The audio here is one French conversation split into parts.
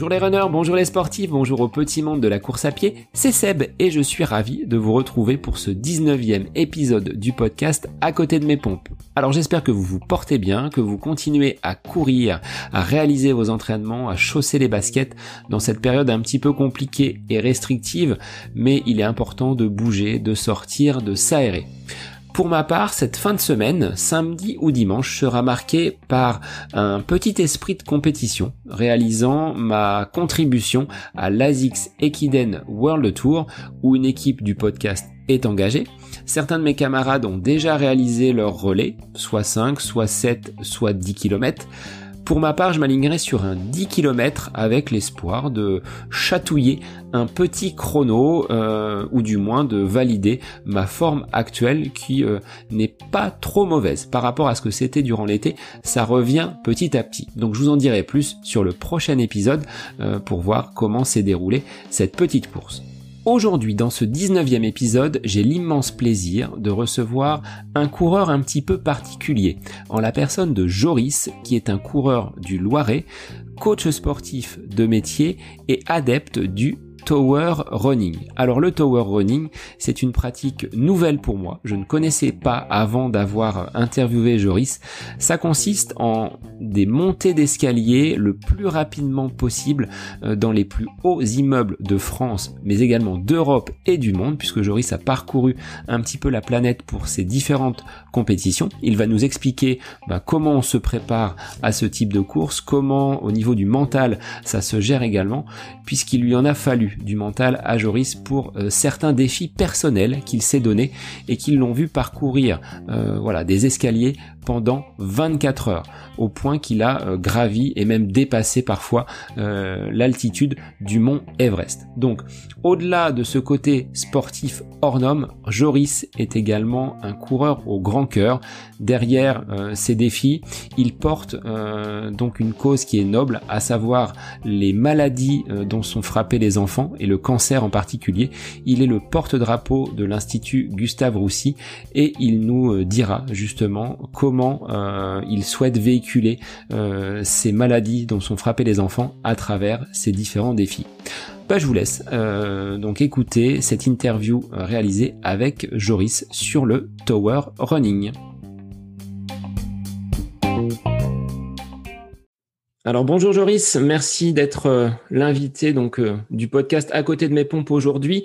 Bonjour les runners, bonjour les sportifs, bonjour au petit monde de la course à pied, c'est Seb et je suis ravi de vous retrouver pour ce 19e épisode du podcast à côté de mes pompes. Alors j'espère que vous vous portez bien, que vous continuez à courir, à réaliser vos entraînements, à chausser les baskets dans cette période un petit peu compliquée et restrictive, mais il est important de bouger, de sortir, de s'aérer. Pour ma part, cette fin de semaine, samedi ou dimanche, sera marquée par un petit esprit de compétition, réalisant ma contribution à l'ASICS Equiden World Tour, où une équipe du podcast est engagée. Certains de mes camarades ont déjà réalisé leur relais, soit 5, soit 7, soit 10 km. Pour ma part, je m'alignerai sur un 10 km avec l'espoir de chatouiller un petit chrono euh, ou du moins de valider ma forme actuelle qui euh, n'est pas trop mauvaise par rapport à ce que c'était durant l'été. Ça revient petit à petit. Donc je vous en dirai plus sur le prochain épisode euh, pour voir comment s'est déroulée cette petite course. Aujourd'hui, dans ce 19e épisode, j'ai l'immense plaisir de recevoir un coureur un petit peu particulier, en la personne de Joris, qui est un coureur du Loiret, coach sportif de métier et adepte du tower running. Alors le tower running, c'est une pratique nouvelle pour moi. Je ne connaissais pas avant d'avoir interviewé Joris. Ça consiste en des montées d'escalier le plus rapidement possible euh, dans les plus hauts immeubles de France, mais également d'Europe et du monde, puisque Joris a parcouru un petit peu la planète pour ses différentes compétitions. Il va nous expliquer bah, comment on se prépare à ce type de course, comment au niveau du mental ça se gère également, puisqu'il lui en a fallu du mental à Joris pour euh, certains défis personnels qu'il s'est donné et qu'ils l'ont vu parcourir euh, voilà des escaliers pendant 24 heures au point qu'il a euh, gravi et même dépassé parfois l'altitude du mont Everest. Donc au-delà de ce côté sportif hors norme, Joris est également un coureur au grand Derrière ces défis, il porte donc une cause qui est noble, à savoir les maladies dont sont frappés les enfants et le cancer en particulier. Il est le porte-drapeau de l'Institut Gustave Roussy et il nous euh, dira justement comment euh, il souhaite véhiculer euh, ces maladies dont sont frappés les enfants à travers ces différents défis. Je vous laisse donc écouter cette interview réalisée avec Joris sur le Tower Running. Alors bonjour Joris, merci d'être euh, l'invité donc euh, du podcast à côté de mes pompes aujourd'hui.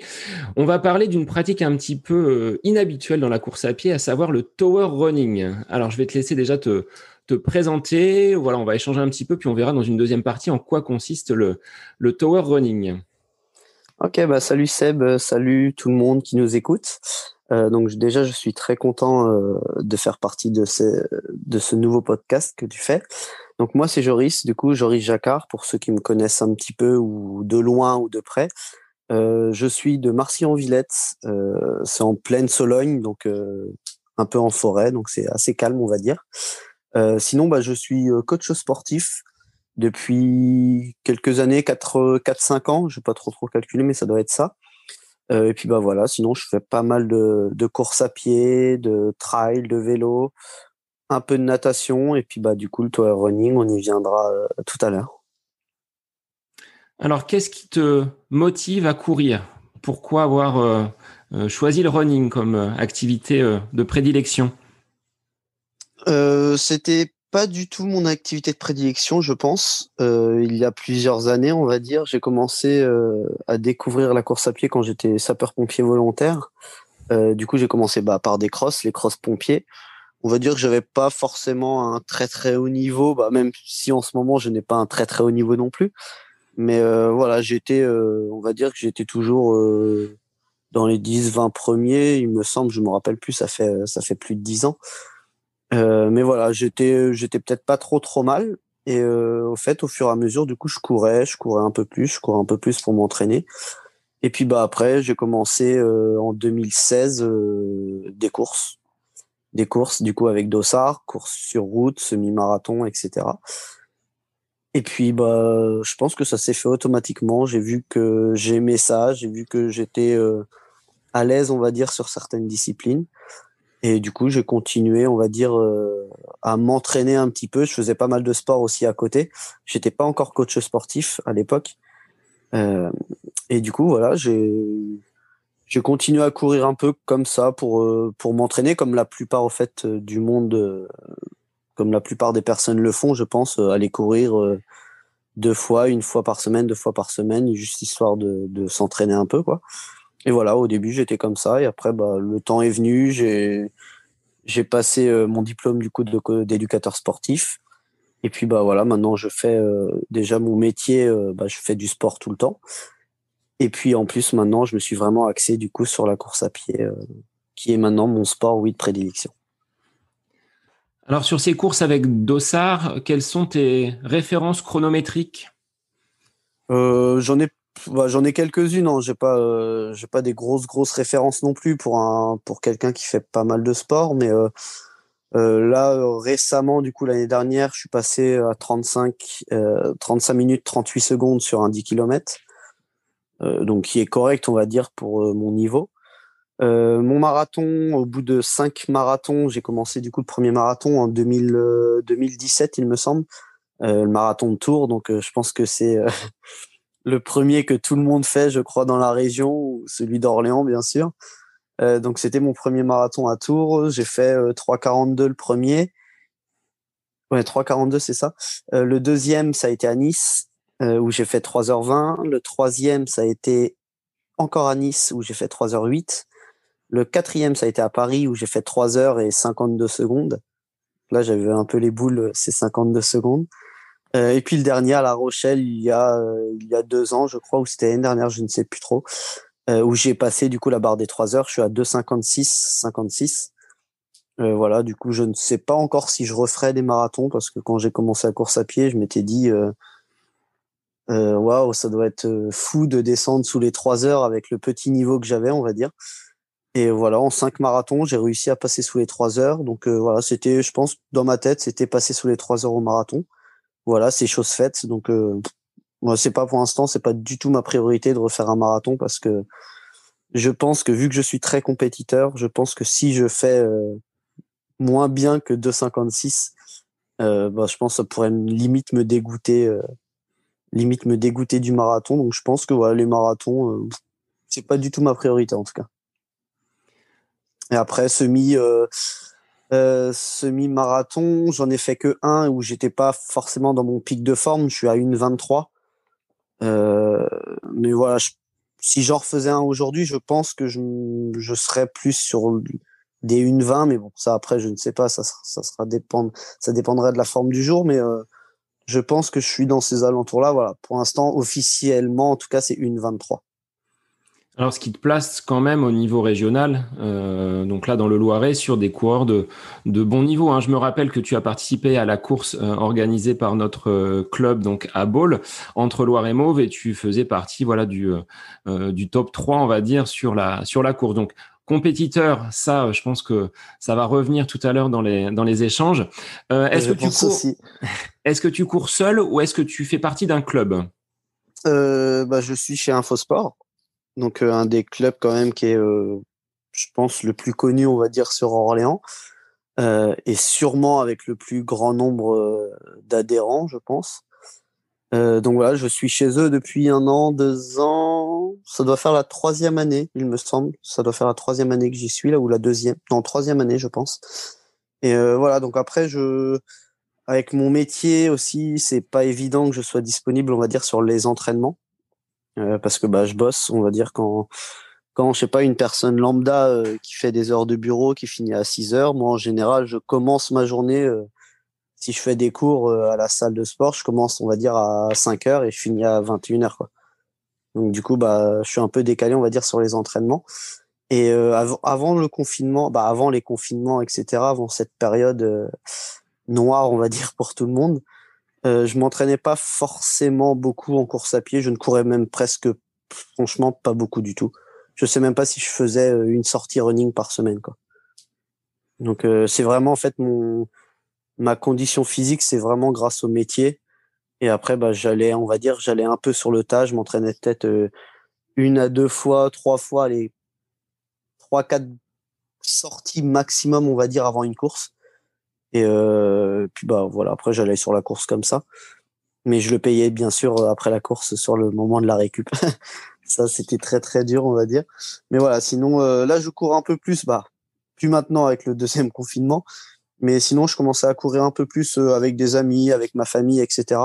On va parler d'une pratique un petit peu euh, inhabituelle dans la course à pied, à savoir le tower running. Alors je vais te laisser déjà te, te présenter. Voilà, on va échanger un petit peu, puis on verra dans une deuxième partie en quoi consiste le tower running. Ok, bah salut Seb, salut tout le monde qui nous écoute. donc déjà, je suis très content de faire partie de ce, de ce nouveau podcast que tu fais. Donc moi, c'est Joris, du coup, Joris Jacquard, pour ceux qui me connaissent un petit peu ou de loin ou de près. Euh, je suis de Marcy-en-Villette, euh, c'est en pleine Sologne, donc euh, un peu en forêt, donc c'est assez calme, on va dire. Euh, sinon, bah, je suis euh, coach sportif depuis quelques années, 4-5 ans, je vais pas trop trop calculer, mais ça doit être ça. et puis bah voilà, sinon je fais pas mal de, de courses à pied, de trail, de vélo, un peu de natation et puis bah du coup le tower running, on y viendra euh, tout à l'heure. Alors qu'est-ce qui te motive à courir? Pourquoi avoir euh, euh, choisi le running comme activité de prédilection? C'était pas du tout mon activité de prédilection, je pense. il y a plusieurs années, on va dire, j'ai commencé à découvrir la course à pied quand j'étais sapeur-pompier volontaire. du coup, j'ai commencé bah, par des crosses, les crosses pompiers on va dire que j'avais pas forcément un très très haut niveau, bah, même si en ce moment je n'ai pas un très très haut niveau non plus. Mais euh, voilà, j'étais, euh, on va dire que j'étais toujours euh, dans les 10-20 premiers, il me semble, je me rappelle plus, ça fait ça fait plus de 10 ans. Mais voilà, j'étais j'étais peut-être pas trop trop mal. Et au fait, au fur et à mesure, du coup, je courais, je courais un peu plus, je courais un peu plus pour m'entraîner. Et puis bah après, j'ai commencé en 2016 des courses des courses du coup avec Dossard, courses sur route, semi-marathon, etc. Et puis bah je pense que ça s'est fait automatiquement. J'ai vu que j'aimais ça, j'ai vu que j'étais euh, à l'aise, on va dire, sur certaines disciplines. Et du coup, j'ai continué, on va dire, euh, à m'entraîner un petit peu. Je faisais pas mal de sport aussi à côté. J'étais pas encore coach sportif à l'époque. Euh, et du coup, voilà, j'ai j'ai continué à courir un peu comme ça pour euh, pour m'entraîner, comme la plupart au fait du monde, comme la plupart des personnes le font, je pense, aller courir deux fois, une fois par semaine, deux fois par semaine, juste histoire de, de s'entraîner un peu, quoi. Et voilà, au début, j'étais comme ça. Et après, bah, le temps est venu. J'ai, j'ai passé euh, mon diplôme du coup d'éducateur sportif. Et puis, bah voilà, maintenant, je fais euh, déjà mon métier. Euh, bah, je fais du sport tout le temps. Et puis, en plus, maintenant, je me suis vraiment axé du coup sur la course à pied, qui est maintenant mon sport, oui, de prédilection. Alors, sur ces courses avec Dossard, quelles sont tes références chronométriques? J'en ai bah, j'en ai quelques-unes. Hein. J'ai pas, euh, j'ai pas des grosses grosses références non plus pour un pour quelqu'un qui fait pas mal de sport, mais euh, euh, là récemment, du coup l'année dernière, je suis passé à 35 35 minutes 38 secondes sur un 10 km, donc qui est correct, on va dire pour mon niveau. mon marathon, au bout de cinq marathons, j'ai commencé du coup le premier marathon en 2000, 2017, il me semble, le marathon de Tours. Donc je pense que c'est le premier que tout le monde fait, je crois, dans la région, celui d'Orléans, bien sûr. Euh, donc c'était mon premier marathon à Tours. J'ai fait 3,42 euh, le premier. Ouais, 3,42 c'est ça. Euh, le deuxième, ça a été à Nice, où j'ai fait 3h20. Le troisième, ça a été encore à Nice, où j'ai fait 3h08. Le quatrième, ça a été à Paris, où j'ai fait 3h et 52 secondes. Là, j'avais un peu les boules, ces 52 secondes. Euh, et puis le dernier à La Rochelle, il y a, euh, il y a deux ans, je crois, ou c'était l'année dernière, je ne sais plus trop, euh, où j'ai passé du coup la barre des trois heures. Je suis à 2,56, 56. voilà, du coup, je ne sais pas encore si je referai des marathons parce que quand j'ai commencé la course à pied, je m'étais dit, waouh, ça doit être fou de descendre sous les trois heures avec le petit niveau que j'avais, on va dire. Et voilà, en cinq marathons, j'ai réussi à passer sous les trois heures. Donc voilà, c'était, je pense, dans ma tête, c'était passer sous les trois heures au marathon voilà, c'est chose faite. Donc, euh, moi, c'est pas pour l'instant, c'est pas du tout ma priorité de refaire un marathon parce que je pense que vu que je suis très compétiteur, je pense que si je fais euh, moins bien que 2,56, euh, bah, je pense que ça pourrait limite me dégoûter, euh, limite me dégoûter du marathon. Donc, je pense que voilà, les marathons, c'est pas du tout ma priorité en tout cas. Et après, semi, euh, semi-marathon, j'en ai fait que un où j'étais pas forcément dans mon pic de forme. Je suis à 1,23. Euh, mais voilà, si j'en refaisais un aujourd'hui, je pense que je, je serais plus sur des 1,20. Mais bon, ça après, je ne sais pas. Ça, ça sera dépendre, ça dépendrait de la forme du jour. Mais euh, je pense que je suis dans ces alentours-là. Voilà. Pour l'instant, officiellement, en tout cas, c'est 1,23. Alors, ce qui te place quand même au niveau régional, euh, donc là dans le Loiret, sur des coureurs de, de bon niveau. Hein. Je me rappelle que tu as participé à la course euh, organisée par notre euh, club donc à Baule entre Loire et Mauve et tu faisais partie voilà du du top 3 on va dire sur la sur la course. Donc compétiteur, ça, je pense que ça va revenir tout à l'heure dans les dans les échanges. est-ce que tu cours Est-ce que tu cours seul ou est-ce que tu fais partie d'un club? Bah, je suis chez Infosport donc euh, un des clubs quand même qui est, euh, je pense, le plus connu, on va dire, sur Orléans, euh, et sûrement avec le plus grand nombre d'adhérents, je pense. donc voilà, je suis chez eux depuis un an, deux ans. Ça doit faire la troisième année, il me semble. Ça doit faire la troisième année que j'y suis là, ou la deuxième. Non, troisième année, je pense. Et voilà, donc après, je, avec mon métier aussi, c'est pas évident que je sois disponible, on va dire, sur les entraînements. Euh, parce que bah je bosse, on va dire quand quand je sais pas une personne lambda euh, qui fait des heures de bureau qui finit à 6 heures, moi en général je commence ma journée euh, si je fais des cours à la salle de sport, je commence on va dire à 5 heures et je finis à 21 heures quoi. Donc du coup bah je suis un peu décalé on va dire sur les entraînements. Et avant, avant le confinement, bah avant les confinements etc, avant cette période noire on va dire pour tout le monde, euh, je m'entraînais pas forcément beaucoup en course à pied. Je ne courais même presque, franchement, pas beaucoup du tout. Je sais même pas si je faisais euh, une sortie running par semaine. Donc euh, c'est vraiment en fait mon ma condition physique, c'est vraiment grâce au métier. Et après, bah j'allais, on va dire, j'allais un peu sur le tas. Je m'entraînais peut-être une à deux fois, trois fois, les trois quatre sorties maximum, on va dire, avant une course. Et puis bah voilà, après j'allais sur la course comme ça. Mais je le payais bien sûr après la course sur le moment de la récup. ça c'était très très dur on va dire. Mais voilà, sinon là je cours un peu plus, bah plus maintenant avec le deuxième confinement. Mais sinon, je commençais à courir un peu plus avec des amis, avec ma famille, etc.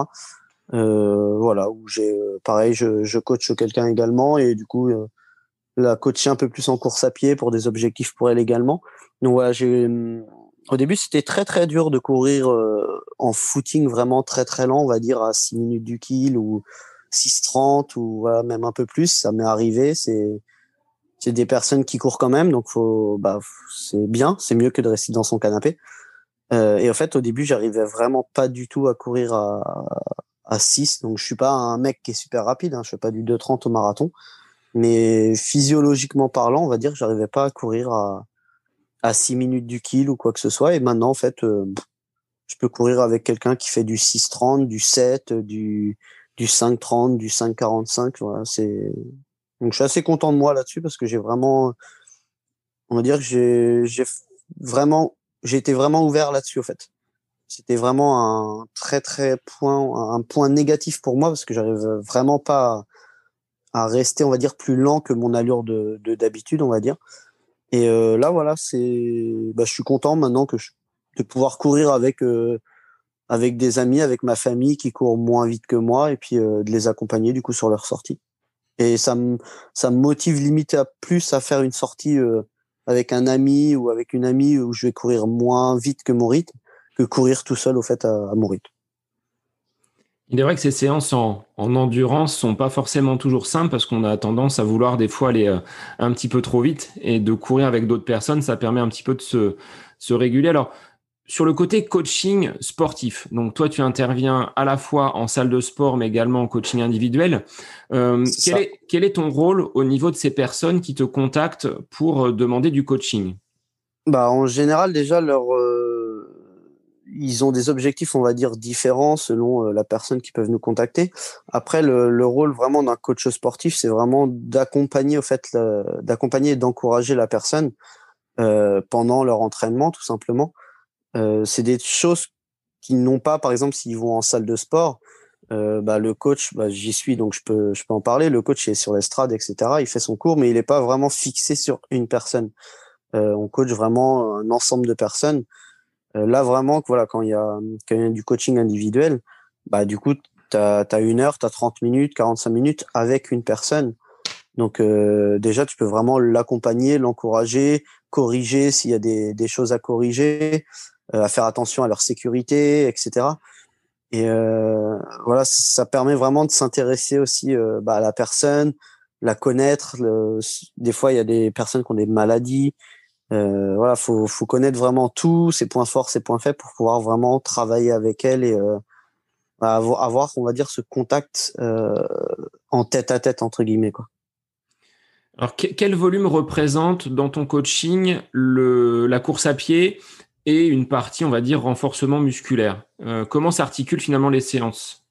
Euh, voilà, où j'ai pareil, je, je coach quelqu'un également et du coup euh, la coacher un peu plus en course à pied pour des objectifs pour elle également. Donc voilà, j'ai au début c'était très très dur de courir euh, en footing vraiment très très lent, on va dire à 6 minutes du kill ou 6.30 ou même un peu plus, ça m'est arrivé, c'est c'est des personnes qui courent quand même, donc faut bah c'est bien, c'est mieux que de rester dans son canapé. Euh, et en fait, au début, j'arrivais vraiment pas du tout à courir à, à 6. Donc, je suis pas un mec qui est super rapide. Hein, je fais pas du 2,30 au marathon. Mais physiologiquement parlant, on va dire que j'arrivais pas à courir à, à 6 minutes du kill ou quoi que ce soit. Et maintenant, en fait, euh, je peux courir avec quelqu'un qui fait du 6,30, du 7, du, du 5,30, du 5,45. Voilà, c'est, donc je suis assez content de moi là-dessus parce que j'ai vraiment, on va dire que j'ai, j'ai vraiment, j'ai été vraiment ouvert là-dessus, au fait c'était vraiment un très très point un point négatif pour moi parce que j'arrive vraiment pas à, rester on va dire plus lent que mon allure de d'habitude on va dire et euh, là voilà c'est bah, je suis content maintenant que de pouvoir courir avec euh, avec des amis avec ma famille qui courent moins vite que moi et puis euh, de les accompagner du coup sur leur sortie et ça me ça motive limite à plus à faire une sortie avec un ami ou avec une amie où je vais courir moins vite que mon rythme que courir tout seul au fait à, à mon Il est vrai que ces séances en, en endurance sont pas forcément toujours simples parce qu'on a tendance à vouloir des fois aller euh, un petit peu trop vite et de courir avec d'autres personnes, ça permet un petit peu de se, se réguler. Alors, sur le côté coaching sportif, donc toi tu interviens à la fois en salle de sport mais également en coaching individuel. Euh, quel, est, quel, est, ton rôle au niveau de ces personnes qui te contactent pour euh, demander du coaching? Bah, En général déjà leur, ils ont des objectifs, on va dire, différents selon euh, la personne qui peuvent nous contacter. Après, le, le rôle vraiment d'un coach sportif, c'est vraiment d'accompagner, au fait, d'accompagner et d'encourager la personne euh, pendant leur entraînement, tout simplement. Euh, c'est des choses qu'ils n'ont pas, par exemple, s'ils vont en salle de sport. Euh, bah, le coach, bah, j'y suis, donc je peux, je peux en parler. Le coach est sur l'estrade, etc. Il fait son cours, mais il n'est pas vraiment fixé sur une personne. Euh, on coach vraiment un ensemble de personnes. Euh, là, vraiment, voilà, quand il y a, quand y a du coaching individuel, bah, du coup, tu as, une heure, tu as 30 minutes, 45 minutes avec une personne. Donc, euh, déjà, tu peux vraiment l'accompagner, l'encourager, corriger s'il y a des, des, choses à corriger, euh, à faire attention à leur sécurité, etc. Et euh, voilà, ça permet vraiment de s'intéresser aussi euh, bah, à la personne, la connaître. Le, des fois, il y a des personnes qui ont des maladies, euh, voilà, faut, faut connaître vraiment tout, ses points forts, ses points faibles pour pouvoir vraiment travailler avec elle et euh, avoir, on va dire, ce contact euh, en tête à tête entre guillemets quoi. Alors, quel volume représente dans ton coaching le, la course à pied et une partie, on va dire, renforcement musculaire? Euh, Comment s'articulent finalement les séances?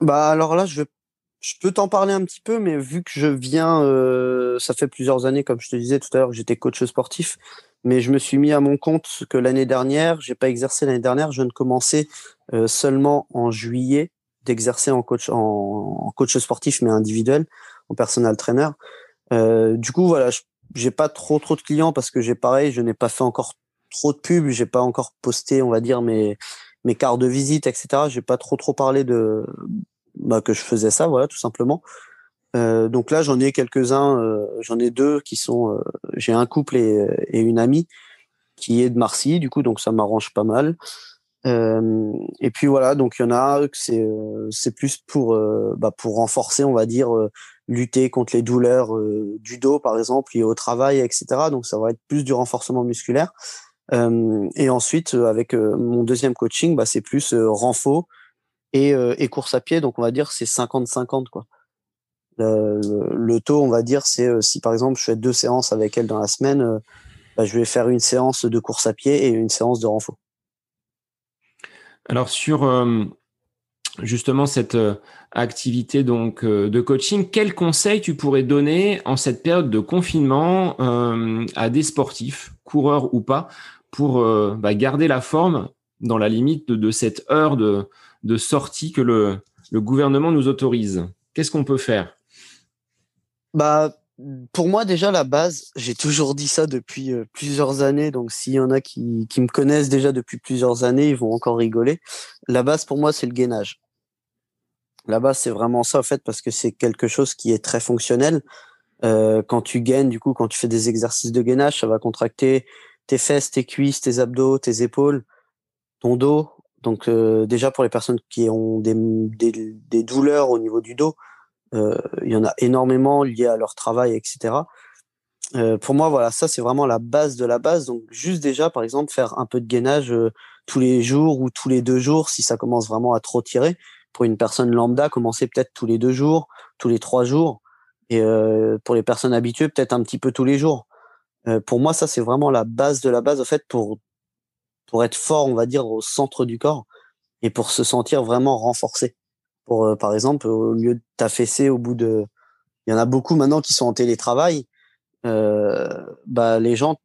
Bah alors là, je je peux t'en parler un petit peu, mais vu que je viens, euh, ça fait plusieurs années, comme je te disais tout à l'heure, que j'étais coach sportif, mais je me suis mis à mon compte que l'année dernière, j'ai pas exercé l'année dernière, je ne commençais euh, seulement en juillet d'exercer en coach, en, coach sportif, mais individuel, en personal trainer. Euh, du coup, voilà, j'ai pas trop trop de clients parce que j'ai pareil, je n'ai pas fait encore trop de pubs, j'ai pas encore posté, on va dire mes mes cartes de visite, etc. J'ai pas trop trop parlé de bah, que je faisais ça, voilà, tout simplement. Euh, donc là, j'en ai quelques-uns, euh, j'en ai deux qui sont, euh, j'ai un couple et, une amie qui est de Marcy, du coup, donc ça m'arrange pas mal. Et puis voilà, donc il y en a c'est c'est plus pour bah, pour renforcer, on va dire, lutter contre les douleurs du dos, par exemple, liées au travail, etc. Donc ça va être plus du renforcement musculaire. et ensuite, avec mon deuxième coaching, bah, c'est plus renfort et, euh, et course à pied. Donc, on va dire c'est 50-50, quoi. Le, le, taux, on va dire, c'est euh, si par exemple je fais deux séances avec elle dans la semaine, euh, bah, je vais faire une séance de course à pied et une séance de renfort. Alors sur justement cette activité donc de coaching, quels conseils tu pourrais donner en cette période de confinement à des sportifs, coureurs ou pas, pour bah, garder la forme dans la limite de, cette heure de, de sortie que le, gouvernement nous autorise. Qu'est-ce qu'on peut faire? Bah, pour moi, déjà, la base, j'ai toujours dit ça depuis euh, plusieurs années. Donc, s'il y en a qui, qui, me connaissent déjà depuis plusieurs années, ils vont encore rigoler. La base, pour moi, c'est le gainage. La base, c'est vraiment ça, en fait, parce que c'est quelque chose qui est très fonctionnel. Euh, quand tu gaines, du coup, quand tu fais des exercices de gainage, ça va contracter tes fesses, tes cuisses, tes abdos, tes épaules, ton dos. Donc, euh, déjà, pour les personnes qui ont des, des, des douleurs au niveau du dos, euh, il y en a énormément liés à leur travail, etc. Euh, pour moi, voilà, ça c'est vraiment la base de la base. Donc juste déjà, par exemple, faire un peu de gainage euh, tous les jours ou tous les deux jours, si ça commence vraiment à trop tirer. Pour une personne lambda, commencer peut-être tous les deux jours, tous les trois jours. Et pour les personnes habituées, peut-être un petit peu tous les jours. pour moi, ça c'est vraiment la base de la base, en fait, pour pour être fort, on va dire, au centre du corps et pour se sentir vraiment renforcé. Pour, par exemple, au lieu de t'affaisser au bout de, il y en a beaucoup maintenant qui sont en télétravail. Euh, bah, les gens,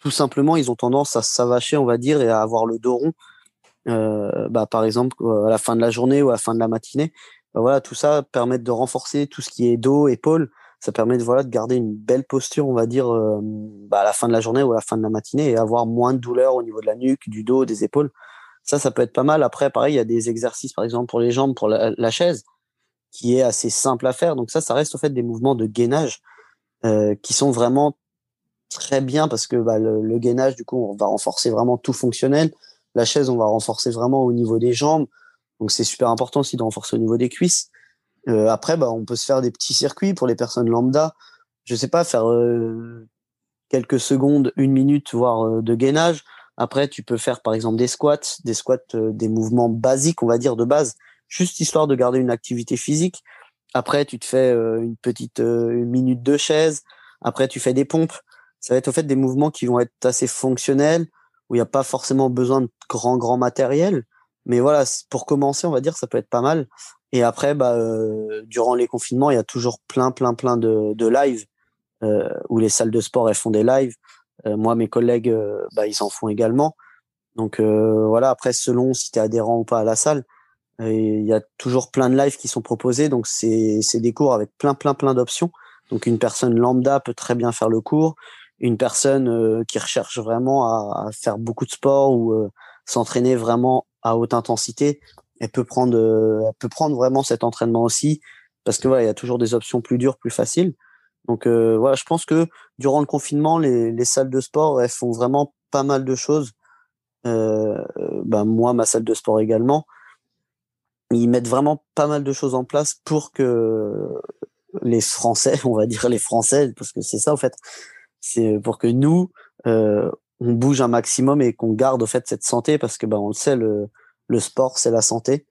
tout simplement, ils ont tendance à s'avacher, on va dire, et à avoir le dos rond. Euh, bah, par exemple, à la fin de la journée ou à la fin de la matinée. Bah, voilà, tout ça permet de renforcer tout ce qui est dos, épaules. Ça permet de, voilà, de garder une belle posture, on va dire, euh, bah, à la fin de la journée ou à la fin de la matinée et avoir moins de douleur au niveau de la nuque, du dos, des épaules. Ça, ça peut être pas mal. Après, pareil, il y a des exercices, par exemple, pour les jambes, pour la, chaise qui est assez simple à faire. Donc ça, ça reste au fait des mouvements de gainage euh, qui sont vraiment très bien parce que bah, le, le, gainage, du coup, on va renforcer vraiment tout fonctionnel. La chaise, on va renforcer vraiment au niveau des jambes. Donc c'est super important aussi de renforcer au niveau des cuisses. Euh, après, bah, on peut se faire des petits circuits pour les personnes lambda. Je sais pas, faire euh, quelques secondes, une minute, voire euh, de gainage. Après, tu peux faire par exemple des squats, des squats, des mouvements basiques, on va dire de base, juste histoire de garder une activité physique. Après, tu te fais une petite une minute de chaise. Après, tu fais des pompes. Ça va être au fait des mouvements qui vont être assez fonctionnels, où il n'y a pas forcément besoin de grand, grand matériel. Mais voilà, pour commencer, on va dire, ça peut être pas mal. Et après, bah, euh, durant les confinements, il y a toujours plein, plein, plein de, de lives euh, où les salles de sport, elles font des lives. moi, mes collègues, bah, ils en font également. Donc voilà, après, selon si tu es adhérent ou pas à la salle, il y a toujours plein de lives qui sont proposés, donc c'est des cours avec plein plein plein d'options. Donc une personne lambda peut très bien faire le cours. Une personne euh, qui recherche vraiment à, à, faire beaucoup de sport ou euh, s'entraîner vraiment à haute intensité, elle peut prendre, euh, elle peut prendre vraiment cet entraînement aussi, parce que voilà, il y a toujours des options plus dures, plus faciles. Donc voilà, je pense que durant le confinement, les, les salles de sport, elles font vraiment pas mal de choses. ben moi, ma salle de sport également ils mettent vraiment pas mal de choses en place pour que les Français, on va dire les Français, parce que c'est ça en fait, c'est pour que nous, euh, on bouge un maximum et qu'on garde au fait cette santé, parce que ben on le sait, le, le sport c'est la santé.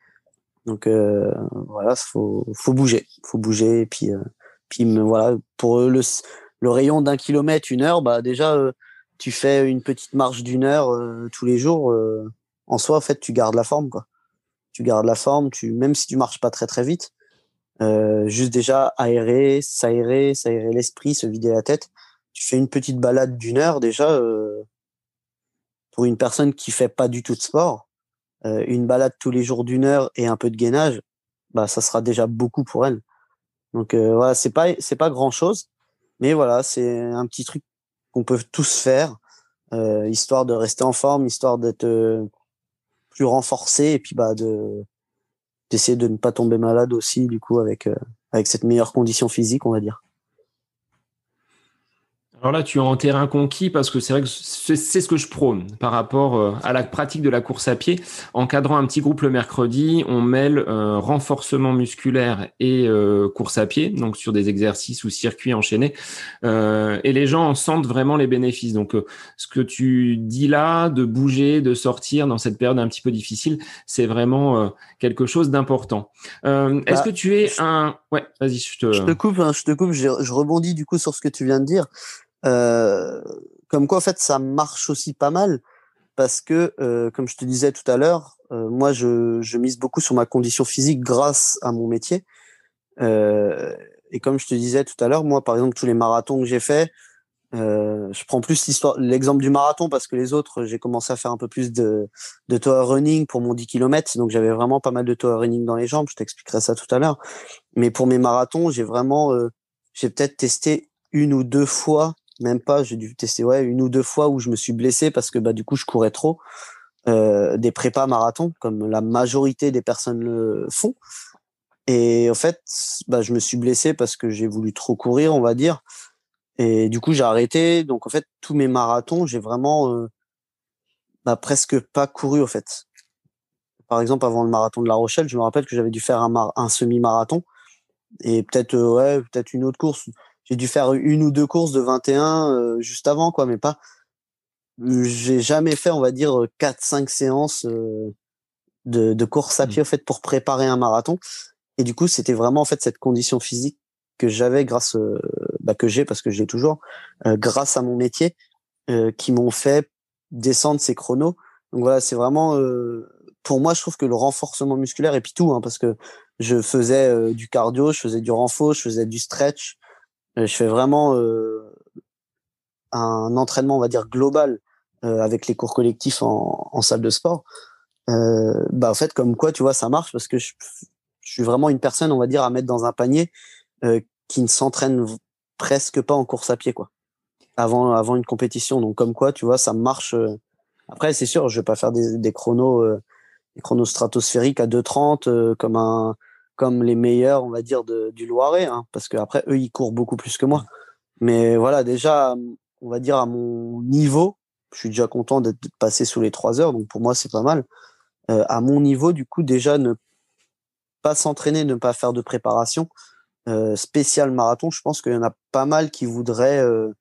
Donc euh, voilà, faut faut bouger, faut bouger et puis euh, voilà pour le rayon d'un kilomètre, une heure, bah déjà euh, tu fais une petite marche d'une heure euh, tous les jours. En soi, en fait, tu gardes la forme quoi tu gardes la forme, tu, même si tu marches pas très très vite, juste déjà aérer, s'aérer, s'aérer l'esprit, se vider la tête. Tu fais une petite balade d'une heure déjà pour une personne qui fait pas du tout de sport. Euh, une balade tous les jours d'une heure et un peu de gainage, bah ça sera déjà beaucoup pour elle. Donc euh, voilà, c'est pas c'est pas grand chose, mais voilà, c'est un petit truc qu'on peut tous faire, euh, histoire de rester en forme, histoire d'être plus renforcé et puis bah de d'essayer de ne pas tomber malade aussi du coup avec avec cette meilleure condition physique on va dire. Alors là, tu es en terrain conquis parce que c'est vrai que c'est ce que je prône par rapport euh, à la pratique de la course à pied. Encadrant un petit groupe le mercredi, on mêle euh, renforcement musculaire et euh, course à pied, donc sur des exercices ou circuits enchaînés. et les gens en sentent vraiment les bénéfices. Donc, ce que tu dis là, de bouger, de sortir dans cette période un petit peu difficile, c'est vraiment quelque chose d'important. Est-ce bah, que tu es un... Ouais, vas-y, je te... Je te coupe, hein, je te coupe, je, je rebondis du coup sur ce que tu viens de dire. Euh, comme quoi, en fait, ça marche aussi pas mal parce que, euh, comme je te disais tout à l'heure, euh, moi, je, mise beaucoup sur ma condition physique grâce à mon métier. et comme je te disais tout à l'heure, moi, par exemple, tous les marathons que j'ai faits, je prends plus l'exemple du marathon parce que les autres, j'ai commencé à faire un peu plus de, de tower running pour mon 10 km. Donc j'avais vraiment pas mal de tower running dans les jambes. Je t'expliquerai ça tout à l'heure. Mais pour mes marathons, j'ai vraiment, j'ai peut-être testé une ou deux fois, même pas, j'ai dû tester ouais une ou deux fois où je me suis blessé parce que bah du coup je courais trop. Euh, des prépas marathons comme la majorité des personnes le font. Et en fait, bah, je me suis blessé parce que j'ai voulu trop courir, on va dire. Et du coup, j'ai arrêté. Donc, en fait, tous mes marathons, j'ai vraiment euh, bah, presque pas couru, en fait. Par exemple, avant le marathon de La Rochelle, je me rappelle que j'avais dû faire un, semi-marathon et euh, peut-être une autre course. J'ai dû faire une ou deux courses de 21 euh, juste avant, quoi, mais pas. J'ai jamais fait, on va dire, 4-5 séances de, de course à mmh. pied, en fait, pour préparer un marathon. Et du coup, c'était vraiment, en fait, cette condition physique que j'avais grâce, euh, bah, que j'ai parce que j'ai toujours, euh, grâce à mon métier, euh, qui m'ont fait descendre ces chronos. Donc voilà, c'est vraiment, pour moi, je trouve que le renforcement musculaire et puis tout, hein, parce que je faisais du cardio, je faisais du renfort, je faisais du stretch, je fais vraiment un entraînement, on va dire global, avec les cours collectifs en, en salle de sport. bah en fait, comme quoi, tu vois, ça marche parce que je, suis vraiment une personne, on va dire, à mettre dans un panier euh, qui ne s'entraîne presque pas en course à pied, quoi. Avant, avant une compétition. Donc, comme quoi, tu vois, ça marche. Euh. Après, c'est sûr, je vais pas faire des, des chronos, euh, des chronos stratosphériques à 2,30 comme un, comme les meilleurs, on va dire, du Loiret, hein, parce que après, eux, ils courent beaucoup plus que moi. Mais voilà, déjà, on va dire à mon niveau, je suis déjà content d'être passé sous les 3 heures, donc pour moi, c'est pas mal. Euh, à mon niveau, du coup, déjà, ne pas s'entraîner, ne pas faire de préparation, euh, spécial marathon, je pense qu'il y en a pas mal qui voudraient euh,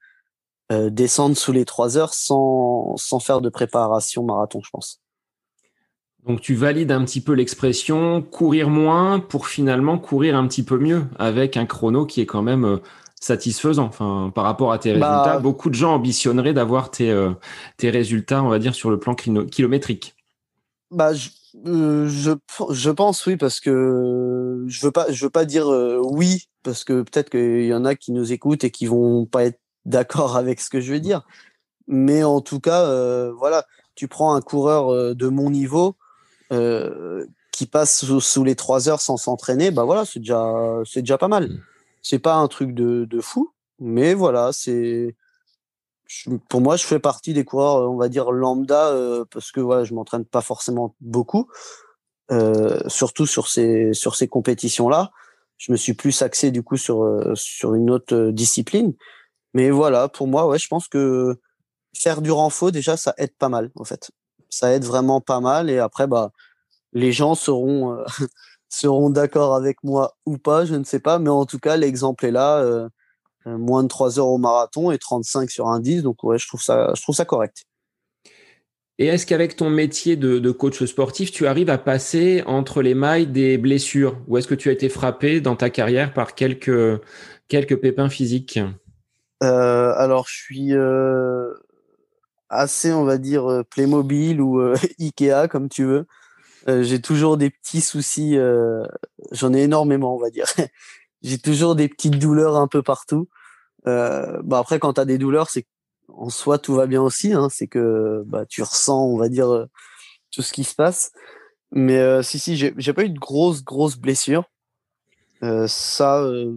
euh, descendre sous les trois heures sans, sans faire de préparation marathon, je pense. Donc tu valides un petit peu l'expression courir moins pour finalement courir un petit peu mieux avec un chrono qui est quand même satisfaisant. Enfin, par rapport à tes bah résultats, beaucoup de gens ambitionneraient d'avoir tes, tes résultats, on va dire, sur le plan kilométrique. Bah, je, euh, je, je pense oui parce que je veux pas je veux pas dire euh, oui parce que peut-être qu'il y en a qui nous écoutent et qui vont pas être d'accord avec ce que je vais dire mais en tout cas euh, voilà tu prends un coureur de mon niveau qui passe sous, les trois heures sans s'entraîner bah voilà c'est déjà c'est déjà pas mal mmh. c'est pas un truc de, de fou mais voilà c'est pour moi, je fais partie des coureurs, on va dire lambda, euh, parce que voilà, je m'entraîne pas forcément beaucoup, euh, surtout sur ces sur ces compétitions-là. Je me suis plus axé du coup sur euh, sur une autre discipline. Mais voilà, pour moi, ouais, je pense que faire du renfort déjà, ça aide pas mal en fait. Ça aide vraiment pas mal. Et après, bah, les gens seront seront d'accord avec moi ou pas, je ne sais pas. Mais en tout cas, l'exemple est là euh, moins de 3 heures au marathon et 35 sur un 10. Donc ouais, je trouve ça, je trouve ça correct. Et est-ce qu'avec ton métier de, coach sportif, tu arrives à passer entre les mailles des blessures? Ou est-ce que tu as été frappé dans ta carrière par quelques, quelques pépins physiques? Euh, Alors, je suis euh, assez, on va dire, Playmobil ou Ikea, comme tu veux. J'ai toujours des petits soucis. J'en ai énormément, on va dire. J'ai toujours des petites douleurs un peu partout. Euh, bah après, quand tu as des douleurs, c'est en soi tout va bien aussi. Hein, c'est que bah, tu ressens, on va dire, euh, tout ce qui se passe. Mais euh, si, si, j'ai pas eu de grosses, grosses blessures. Euh, ça, euh,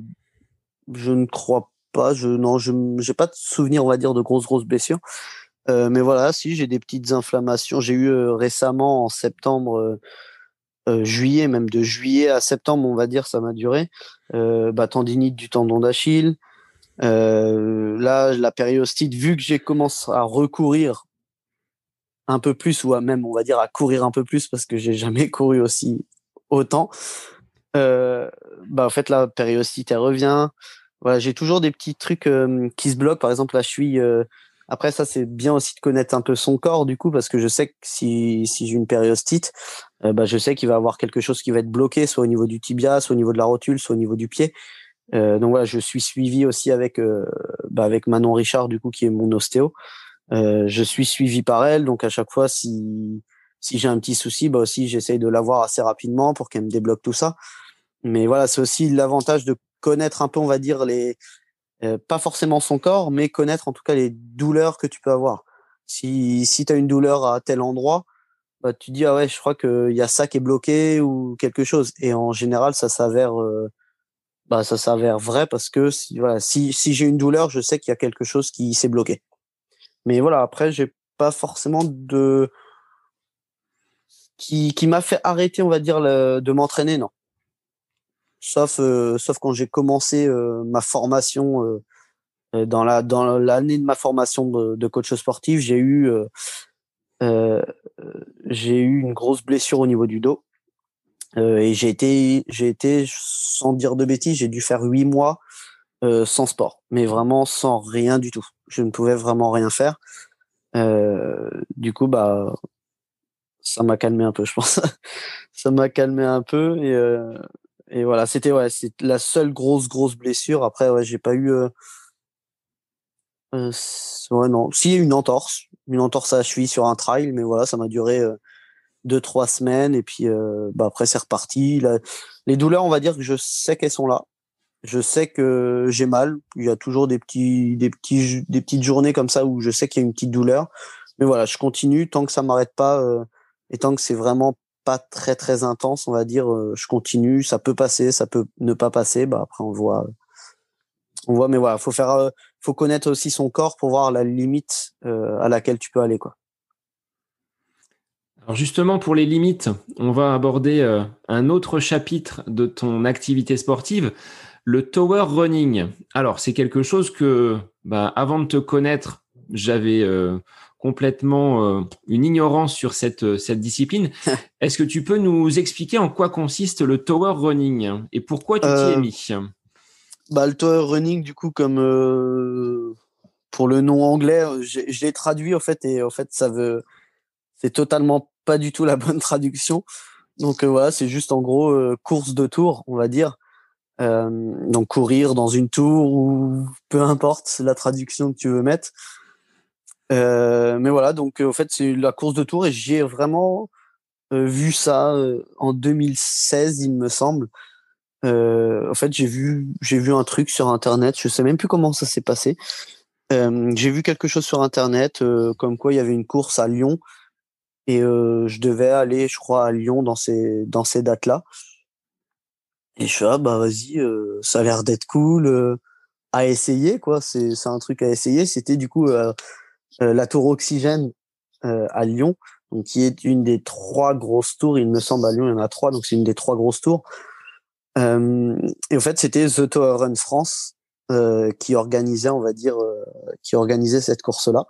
je ne crois pas. Je non, je j'ai pas de souvenir, on va dire, de grosses, grosses blessures. Mais voilà, si j'ai des petites inflammations. J'ai eu récemment en septembre. juillet, même de juillet à septembre, on va dire, ça m'a duré. bah, tendinite du tendon d'Achille, euh, là, la périostite, vu que j'ai commencé à recourir un peu plus, ou à même, on va dire, à courir un peu plus, parce que j'ai jamais couru aussi autant, euh, bah, en fait, la périostite, elle revient. Voilà, j'ai toujours des petits trucs euh, qui se bloquent. Par exemple, la cheville. Après, ça, c'est bien aussi de connaître un peu son corps, du coup, parce que je sais que si, si j'ai une périostite, euh, bah, je sais qu'il va avoir quelque chose qui va être bloqué, soit au niveau du tibia, soit au niveau de la rotule, soit au niveau du pied. Euh, donc voilà, je suis suivi aussi avec euh, bah avec Manon Richard du coup qui est mon ostéo. Euh, je suis suivi par elle, donc à chaque fois si si j'ai un petit souci, bah aussi j'essaye de l'avoir assez rapidement pour qu'elle me débloque tout ça. Mais voilà, c'est aussi l'avantage de connaître un peu, on va dire les pas forcément son corps, mais connaître en tout cas les douleurs que tu peux avoir. Si, si tu as une douleur à tel endroit, bah, tu dis, ah ouais, je crois qu'il y a ça qui est bloqué ou quelque chose. Et en général, ça s'avère bah, ça s'avère vrai parce que si, voilà, si, si j'ai une douleur, je sais qu'il y a quelque chose qui s'est bloqué. Mais voilà, après, j'ai pas forcément de. qui, qui m'a fait arrêter, on va dire, de m'entraîner, non. Sauf, sauf quand j'ai commencé ma formation dans la dans l'année de ma formation de, coach sportif, j'ai eu euh, j'ai eu une grosse blessure au niveau du dos euh, et j'ai été j'ai été sans dire de bêtises, j'ai dû faire huit mois euh, sans sport, mais vraiment sans rien du tout. Je ne pouvais vraiment rien faire. du coup, bah ça m'a calmé un peu, je pense. ça m'a calmé un peu et, et voilà, c'était ouais, c'est la seule grosse grosse blessure. Après, ouais, j'ai pas eu euh, ouais, non. Si, une entorse. Une entorse à la cheville sur un trail, mais voilà, ça m'a duré euh, deux, trois semaines. Et puis, euh, bah, après, c'est reparti. Les douleurs, on va dire que je sais qu'elles sont là. Je sais que j'ai mal. Il y a toujours des petits, des petits, des petites journées comme ça où je sais qu'il y a une petite douleur. Mais voilà, je continue tant que ça m'arrête pas euh, et tant que c'est vraiment pas très très intense, on va dire, je continue. Ça peut passer, ça peut ne pas passer. Bah après, on voit, on voit. Mais voilà, faut faire, faut connaître aussi son corps pour voir la limite euh, à laquelle tu peux aller. Quoi. Alors justement, pour les limites, on va aborder euh, un autre chapitre de ton activité sportive, le tower running. Alors, c'est quelque chose que, bah, avant de te connaître, j'avais euh, complètement une ignorance sur cette, cette discipline. Est-ce que tu peux nous expliquer en quoi consiste le tower running et pourquoi tu t'y es mis? bah, le tower running, du coup, comme euh, pour le nom anglais, euh, je l'ai traduit en fait, et en fait, ça veut, c'est totalement pas du tout la bonne traduction. Donc euh, voilà, c'est juste en gros course de tour, on va dire. donc courir dans une tour ou peu importe la traduction que tu veux mettre. Mais voilà, donc en fait c'est la course de tour et j'ai vraiment vu ça en 2016, il me semble. Euh, en fait, j'ai vu, j'ai vu un truc sur Internet. Je sais même plus comment ça s'est passé. Euh, j'ai vu quelque chose sur Internet, euh, comme quoi il y avait une course à Lyon et je devais aller, je crois, à Lyon dans ces dans ces dates-là. Et je suis ah bah vas-y, ça a l'air d'être cool à essayer quoi. C'est un truc à essayer. C'était du coup la tour Oxygène à Lyon, donc qui est une des trois grosses tours. Il me semble à Lyon il y en a trois, donc c'est une des trois grosses tours. Euh, et en fait, c'était The Tower Run France euh, qui organisait, on va dire, euh, qui organisait cette course-là.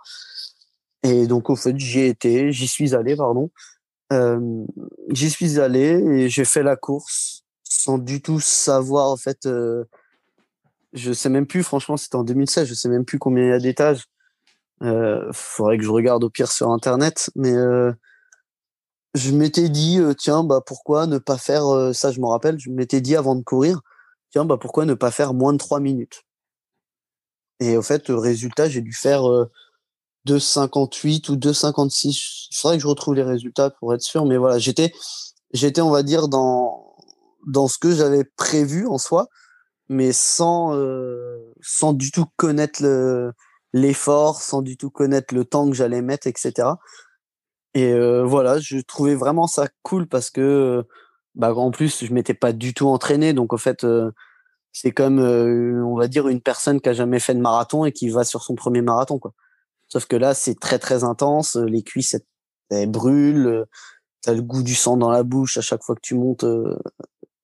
Et donc, au fait, j'y été, j'y suis allé, pardon. Euh, j'y suis allé et j'ai fait la course sans du tout savoir, en fait. Euh, je sais même plus, franchement, c'était en 2016, je sais même plus combien il y a d'étages. Euh, faudrait que je regarde au pire sur Internet, mais je m'étais dit euh, tiens bah pourquoi ne pas faire euh, ça je me rappelle je m'étais dit avant de courir tiens bah pourquoi ne pas faire moins de 3 minutes? Et au fait résultat j'ai dû faire 2,58 euh, ou 2,56 il faudrait que je retrouve les résultats pour être sûr mais voilà j'étais j'étais on va dire dans dans ce que j'avais prévu en soi mais sans sans du tout connaître le l'effort sans du tout connaître le temps que j'allais mettre etc et euh, voilà, je trouvais vraiment ça cool parce que, bah, en plus, je m'étais pas du tout entraîné. Donc, en fait, euh, c'est comme, euh, on va dire, une personne qui a jamais fait de marathon et qui va sur son premier marathon, quoi. Sauf que là, c'est très, très intense. Les cuisses, elles, brûlent. T'as le goût du sang dans la bouche à chaque fois que tu montes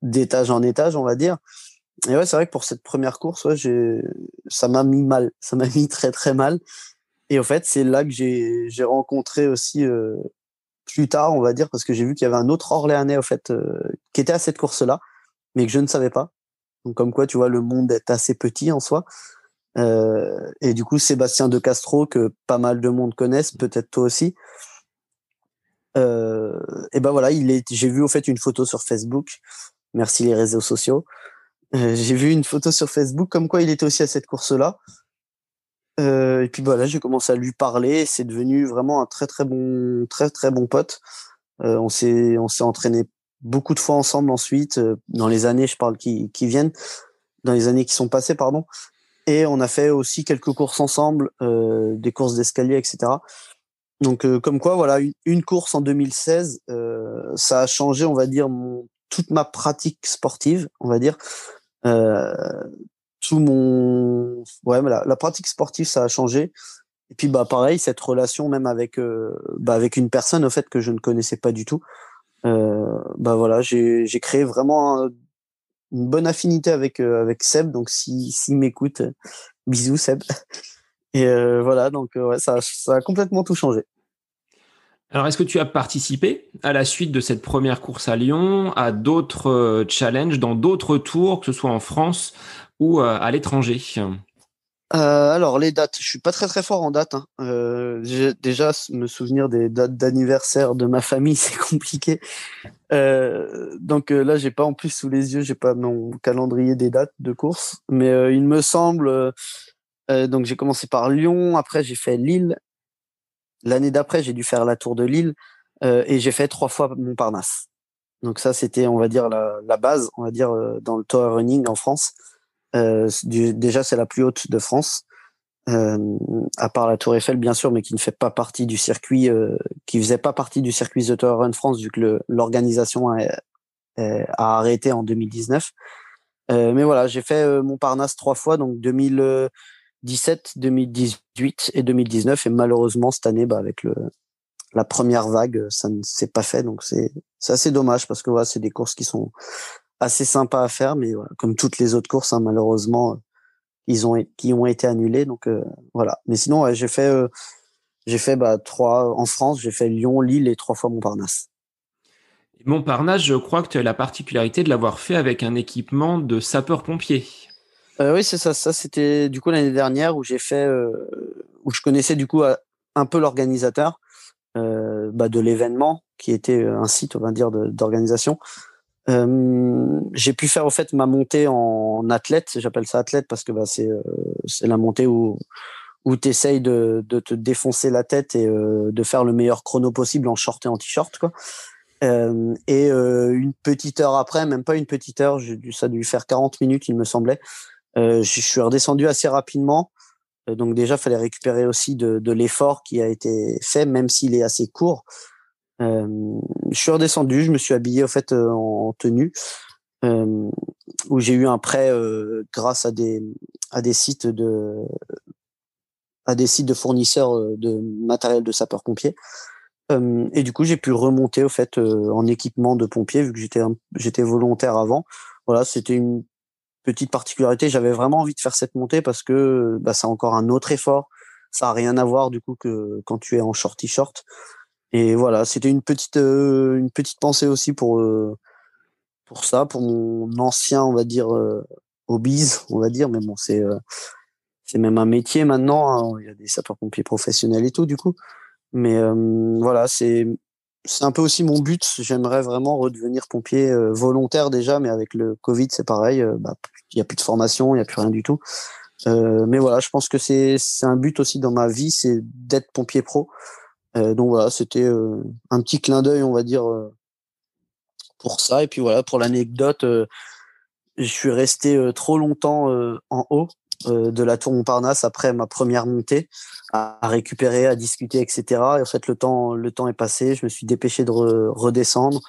d'étage en étage, on va dire. Et ouais, c'est vrai que pour cette première course, ouais, ça m'a mis mal. Ça m'a mis très, très mal. Et en fait, c'est là que j'ai, rencontré aussi euh, plus tard, on va dire, parce que j'ai vu qu'il y avait un autre Orléanais, en fait, euh, qui était à cette course-là, mais que je ne savais pas. Donc, comme quoi, tu vois, le monde est assez petit en soi. Euh, et du coup, Sébastien de Castro, que pas mal de monde connaissent, peut-être toi aussi. Euh, et ben voilà, j'ai vu au fait une photo sur Facebook. Merci les réseaux sociaux. Euh, j'ai vu une photo sur Facebook comme quoi il était aussi à cette course-là. Euh, et puis voilà, j'ai commencé à lui parler. C'est devenu vraiment un très très bon, très très bon pote. Euh, on s'est on s'est entraîné beaucoup de fois ensemble ensuite euh, dans les années, je parle qui qui viennent, dans les années qui sont passées, pardon. et on a fait aussi quelques courses ensemble, des courses d'escalier, etc. Donc, comme quoi, voilà, une, course en 2016, ça a changé, on va dire, mon, toute ma pratique sportive, on va dire. Tout mon, ouais, la, la pratique sportive, ça a changé. Et puis bah pareil, cette relation même avec bah, avec une personne au fait que je ne connaissais pas du tout. Euh, bah voilà, j'ai créé vraiment une bonne affinité avec avec Seb. Donc si s'il m'écoute, bisous Seb. Et voilà, donc ouais, ça ça a complètement tout changé. Alors, est-ce que tu as participé à la suite de cette première course à Lyon à d'autres challenges dans d'autres tours, que ce soit en France ou à l'étranger? Euh, alors les dates, je suis pas très très fort en date. Hein. Euh, déjà me souvenir des dates d'anniversaire de ma famille, c'est compliqué. Euh, donc euh, là, j'ai pas en plus sous les yeux, j'ai pas mon calendrier des dates de course, mais euh, il me semble. donc j'ai commencé par Lyon, après j'ai fait Lille. L'année d'après, j'ai dû faire la Tour de Lille et j'ai fait trois fois Montparnasse. Donc ça, c'était, on va dire la, la base, on va dire dans le tour running en France. Euh, déjà, c'est la plus haute de France, euh, à part la Tour Eiffel, bien sûr, mais qui ne fait pas partie du circuit, euh, qui faisait pas partie du circuit The Tour Run France, vu que l'organisation a, a, arrêté en 2019. mais voilà, j'ai fait Montparnasse trois fois, donc 2017, 2018 et 2019. Et malheureusement, cette année, bah, avec le, la première vague, ça ne s'est pas fait. Donc c'est assez dommage parce que voilà, c'est des courses qui sont assez sympa à faire, mais voilà, comme toutes les autres courses, hein, malheureusement, euh, ils ont qui ont été annulés. Donc euh, voilà. Mais sinon, j'ai fait euh, j'ai fait bah, trois en France, j'ai fait Lyon, Lille et trois fois Montparnasse. Montparnasse, je crois que tu as la particularité de l'avoir fait avec un équipement de sapeur-pompier. Oui, c'est ça. Ça, c'était du coup l'année dernière où j'ai fait, où je connaissais du coup un peu l'organisateur bah, de l'événement, qui était un site, on va dire, d'organisation. Euh, j'ai pu faire au fait ma montée en athlète, j'appelle ça athlète parce que bah, c'est euh, la montée où où tu essayes de, te défoncer la tête et euh, de faire le meilleur chrono possible en short et en t-shirt quoi. Euh, et une petite heure après, même pas une petite heure, ça a dû faire 40 minutes il me semblait. Je suis redescendu assez rapidement. donc déjà, fallait récupérer aussi de, l'effort qui a été fait, même s'il est assez court. Euh, je suis redescendu, je me suis habillé au fait euh, en tenue, euh, où j'ai eu un prêt grâce à des sites de fournisseurs de matériel de sapeurs-pompiers. Euh, et du coup, j'ai pu remonter en équipement de pompier vu que j'étais j'étais volontaire avant. Voilà, c'était une petite particularité. J'avais vraiment envie de faire cette montée parce que bah, c'est encore un autre effort. Ça a rien à voir du coup que quand tu es en short t-shirt. Et voilà, c'était une petite euh, une petite pensée aussi pour euh, pour ça, pour mon ancien, on va dire euh, hobbies, on va dire, mais bon, c'est c'est même un métier maintenant. Hein. Il y a des sapeurs-pompiers professionnels et tout, du coup. Mais voilà, c'est c'est un peu aussi mon but. J'aimerais vraiment redevenir pompier volontaire déjà, mais avec le Covid, c'est pareil. Bah, il n'y a plus de formation, il n'y a plus rien du tout. Euh, mais voilà, je pense que c'est un but aussi dans ma vie, c'est d'être pompier pro. Euh, donc voilà, c'était euh, un petit clin d'œil, on va dire, euh, pour ça. Et puis voilà, pour l'anecdote, je suis resté trop longtemps en haut de la tour Montparnasse après ma première montée à, récupérer, à discuter, etc. Et en fait, le temps, le temps est passé. Je me suis dépêché de redescendre.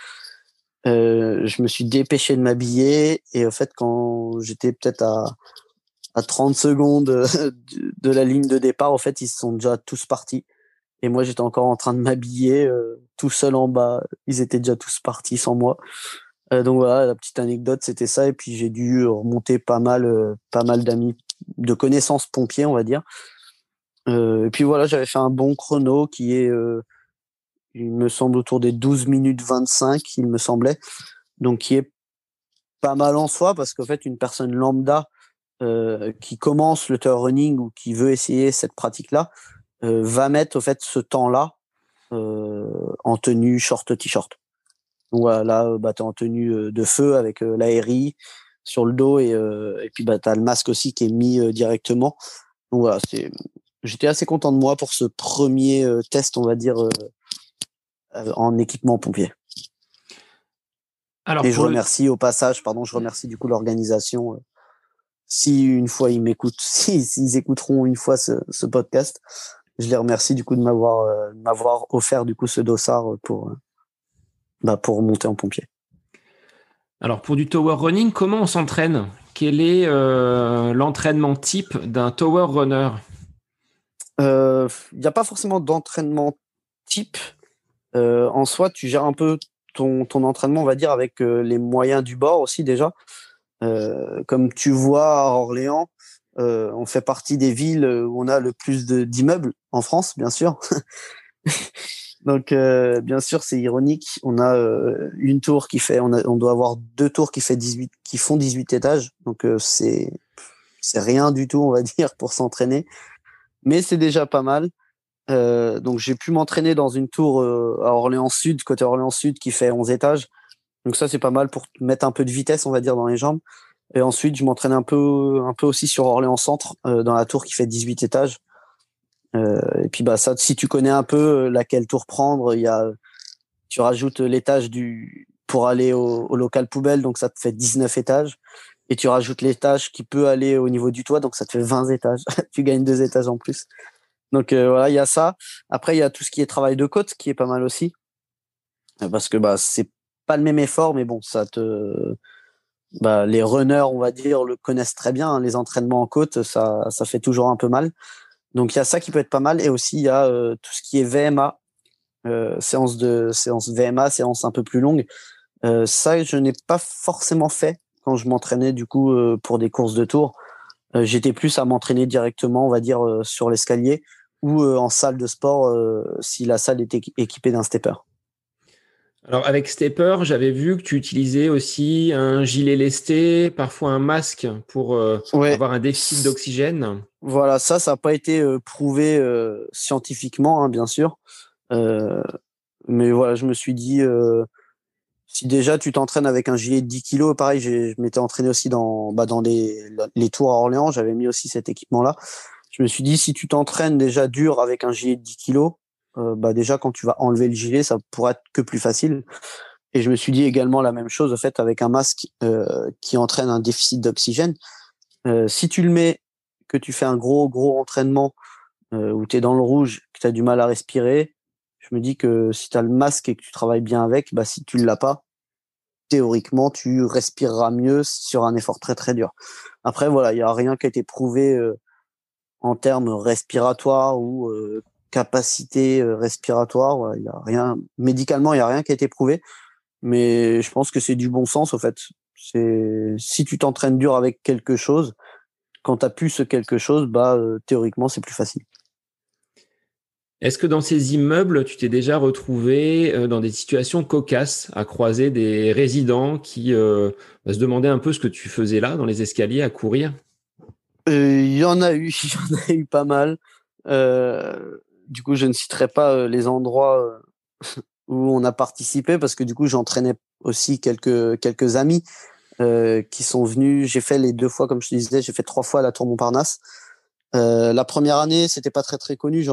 je me suis dépêché de m'habiller. Et en fait, quand j'étais peut-être à, à 30 secondes de, la ligne de départ, en fait, ils sont déjà tous partis. Et moi, j'étais encore en train de m'habiller euh, tout seul en bas. Ils étaient déjà tous partis sans moi. Euh, donc voilà, la petite anecdote, c'était ça. Et puis j'ai dû remonter pas mal, euh, pas mal d'amis, de connaissances pompiers, on va dire. et puis voilà, j'avais fait un bon chrono qui est, il me semble, autour des 12 minutes 25, il me semblait. Donc qui est pas mal en soi parce qu'en fait, une personne lambda qui commence le trail running ou qui veut essayer cette pratique-là, euh, va mettre au fait ce temps-là euh, en tenue short t-shirt. Voilà, là, euh, bah, tu es en tenue de feu avec l'aérie sur le dos et, et puis bah, tu as le masque aussi qui est mis directement. Donc voilà, j'étais assez content de moi pour ce premier test, on va dire, en équipement pompier. Alors et je remercie au passage, pardon, je remercie du coup l'organisation. si une fois ils m'écoutent, s'ils si, écouteront une fois ce, ce, podcast, je les remercie du coup de m'avoir euh, m'avoir offert du coup ce dossard pour bah, pour monter en pompier. Alors pour du tower running, comment on s'entraîne? Quel est euh, l'entraînement type d'un tower runner? Il euh, n'y a pas forcément d'entraînement type. Euh, en soi, tu gères un peu ton, ton, entraînement, on va dire, avec les moyens du bord aussi déjà. comme tu vois à Orléans, on fait partie des villes où on a le plus d'immeubles en France, bien sûr. Donc, euh, bien sûr, c'est ironique. On a euh, une tour qui fait, on, doit avoir deux tours qui fait 18, qui font 18 étages. Donc, euh, c'est, c'est rien du tout, on va dire, pour s'entraîner. Mais c'est déjà pas mal. donc, j'ai pu m'entraîner dans une tour à Orléans Sud, côté Orléans Sud, qui fait 11 étages. Donc, ça, c'est pas mal pour mettre un peu de vitesse, on va dire, dans les jambes. Et ensuite, je m'entraîne un peu, un peu aussi sur Orléans Centre, dans la tour qui fait 18 étages. Euh, et puis bah ça, si tu connais un peu euh, laquelle tour prendre, il y a, tu rajoutes l'étage du pour aller au, local poubelle, donc ça te fait 19 étages. Et tu rajoutes l'étage qui peut aller au niveau du toit, donc ça te fait 20 étages. tu gagnes deux étages en plus. Donc euh, voilà, il y a ça. Après, il y a tout ce qui est travail de côte, qui est pas mal aussi, parce que bah c'est pas le même effort, mais bon, ça te, bah, les runners, on va dire, le connaissent très bien. Hein. les entraînements en côte, ça, ça fait toujours un peu mal. Donc il y a ça qui peut être pas mal et aussi il y a euh, tout ce qui est VMA, euh, séance de séance VMA, séance un peu plus longue. Euh, ça je n'ai pas forcément fait quand je m'entraînais du coup pour des courses de tour. J'étais plus à m'entraîner directement, on va dire sur l'escalier ou en salle de sport si la salle était équipée d'un stepper. Alors avec Stepper, j'avais vu que tu utilisais aussi un gilet lesté, parfois un masque pour euh, avoir un déficit d'oxygène. Voilà, ça, ça n'a pas été euh, prouvé euh, scientifiquement, hein, bien sûr. mais voilà, je me suis dit, si déjà tu t'entraînes avec un gilet de 10 kg, pareil, je m'étais entraîné aussi dans, bah, dans les, les tours à Orléans, j'avais mis aussi cet équipement-là. Je me suis dit, si tu t'entraînes déjà dur avec un gilet de 10 kg, euh, bah déjà quand tu vas enlever le gilet, ça pourrait être que plus facile. Et je me suis dit également la même chose, en fait, avec un masque euh, qui entraîne un déficit d'oxygène. Euh, si tu le mets, que tu fais un gros, gros entraînement où tu es dans le rouge, que tu as du mal à respirer, je me dis que si tu as le masque et que tu travailles bien avec, bah, si tu ne l'as pas, théoriquement, tu respireras mieux sur un effort très, très dur. Après, voilà, il n'y a rien qui a été prouvé en termes respiratoires ou capacité euh, respiratoire. Il y a rien médicalement, il y a rien qui a été prouvé, mais je pense que c'est du bon sens au fait. C'est si tu t'entraînes dur avec quelque chose, quand tu as pu ce quelque chose, bah euh, théoriquement c'est plus facile. Est-ce que dans ces immeubles, tu t'es déjà retrouvé euh, dans des situations cocasses, à croiser des résidents qui bah, se demandaient un peu ce que tu faisais là, dans les escaliers, à courir? Il y en a eu, il y en a eu pas mal. Euh, du coup, je ne citerai pas les endroits où on a participé parce que du coup, j'entraînais aussi quelques quelques amis qui sont venus. J'ai fait les deux fois, comme je te disais, j'ai fait trois fois la Tour Montparnasse. La première année, c'était pas très très connu. J'ai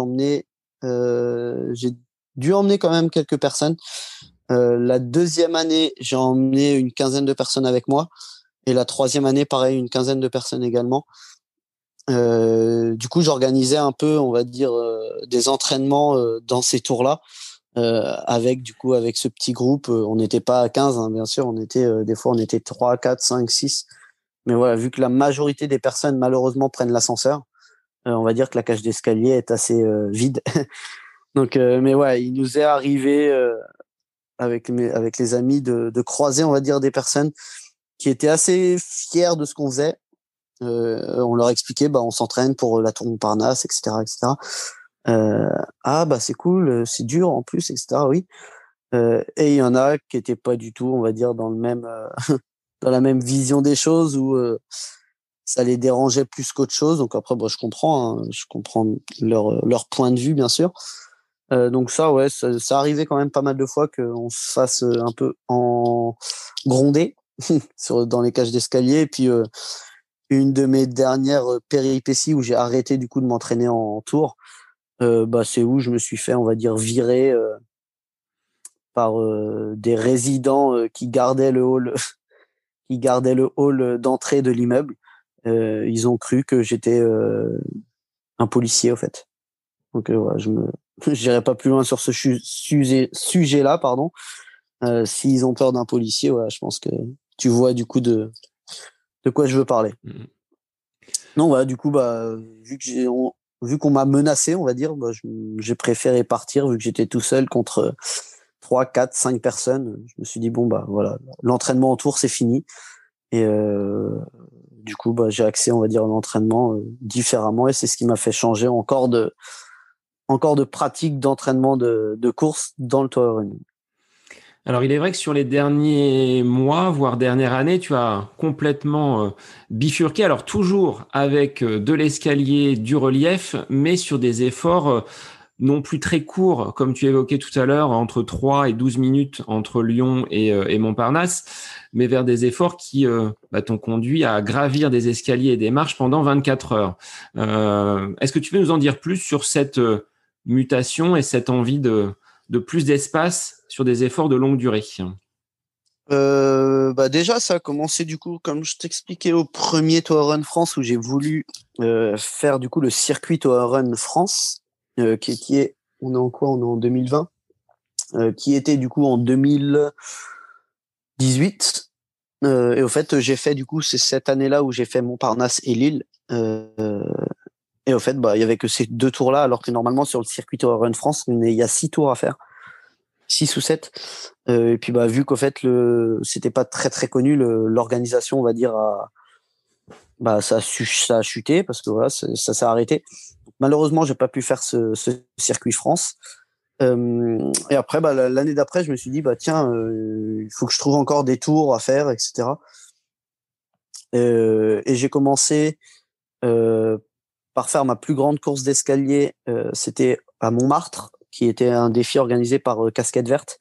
j'ai dû emmener quand même quelques personnes. La deuxième année, j'ai emmené une quinzaine de personnes avec moi. Et la troisième année, pareil, une quinzaine de personnes également. Euh, du coup, j'organisais un peu, on va dire, euh, des entraînements euh, dans ces tours-là, avec du coup avec ce petit groupe. on n'était pas à 15, hein, bien sûr, on était des fois on était 3, 4, 5, 6. Mais voilà, vu que la majorité des personnes malheureusement prennent l'ascenseur, on va dire que la cage d'escalier est assez vide. Donc, mais ouais, il nous est arrivé avec mes, avec les amis de, de croiser, on va dire, des personnes qui étaient assez fiers de ce qu'on faisait euh, on leur expliquait, bah, on s'entraîne pour la tour Montparnasse, etc., etc. Euh, ah bah c'est cool, euh, c'est dur en plus, etc. Oui. Euh, et il y en a qui étaient pas du tout, on va dire, dans le même, euh, dans la même vision des choses où ça les dérangeait plus qu'autre chose. Donc après, bah, je comprends, hein, je comprends leur leur point de vue, bien sûr. donc ça, ouais, ça, arrivait quand même pas mal de fois qu'on se fasse un peu en gronder dans les cages d'escalier et puis une de mes dernières euh, péripéties où j'ai arrêté du coup de m'entraîner en, tour, euh, bah, c'est où je me suis fait, on va dire, virer euh, par des résidents qui gardaient le hall, qui gardaient le hall d'entrée de l'immeuble. ils ont cru que j'étais un policier, au fait. Donc voilà, je me, pas plus loin sur ce sujet, sujet-là, pardon. S'ils ont peur d'un policier, voilà, je pense que tu vois du coup de de quoi je veux parler. Mmh non, voilà, du coup, bah, vu que j'ai, vu qu'on m'a menacé, on va dire, bah, j'ai préféré partir vu que j'étais tout seul contre 3, 4, 5 personnes. Je me suis dit, bon, bah voilà, l'entraînement en tour, c'est fini. Et euh, du coup, bah, j'ai accès, on va dire, à l'entraînement euh, différemment. Et c'est ce qui m'a fait changer encore de, encore de pratique d'entraînement de, de course dans le tour running. Alors, il est vrai que sur les derniers mois, voire dernière année, tu as complètement euh, bifurqué. Alors, toujours avec euh, de l'escalier, du relief, mais sur des efforts euh, non plus très courts, comme tu évoquais tout à l'heure, entre 3 et 12 minutes entre Lyon et, Montparnasse, mais vers des efforts qui bah, t'ont conduit à gravir des escaliers et des marches pendant 24 heures. Est-ce que tu peux nous en dire plus sur cette mutation et cette envie de, de plus d'espace sur des efforts de longue durée euh, bah déjà, ça a commencé du coup, comme je t'expliquais au premier Tour Run France où j'ai voulu euh, faire du coup le circuit Tour Run France, euh, qui, qui, est, on est en quoi? On est en 2020, qui était du coup en 2018. et au fait, j'ai fait du coup, c'est cette année-là où j'ai fait Montparnasse et Lille. Et au fait, bah, il y avait que ces deux tours-là, alors que normalement sur le circuit Tour Run France, il y a six tours à faire. 6 ou 7. Euh, et puis bah vu qu'au fait le c'était pas très très connu l'organisation on va dire bah ça a, ça a chuté parce que voilà ça, s'est arrêté. Malheureusement j'ai pas pu faire ce, ce circuit France. Euh, et après bah, l'année d'après je me suis dit bah tiens euh, il faut que je trouve encore des tours à faire etc. Euh, et j'ai commencé euh, par faire ma plus grande course d'escalier c'était à Montmartre qui était un défi organisé par euh, Casquette Verte,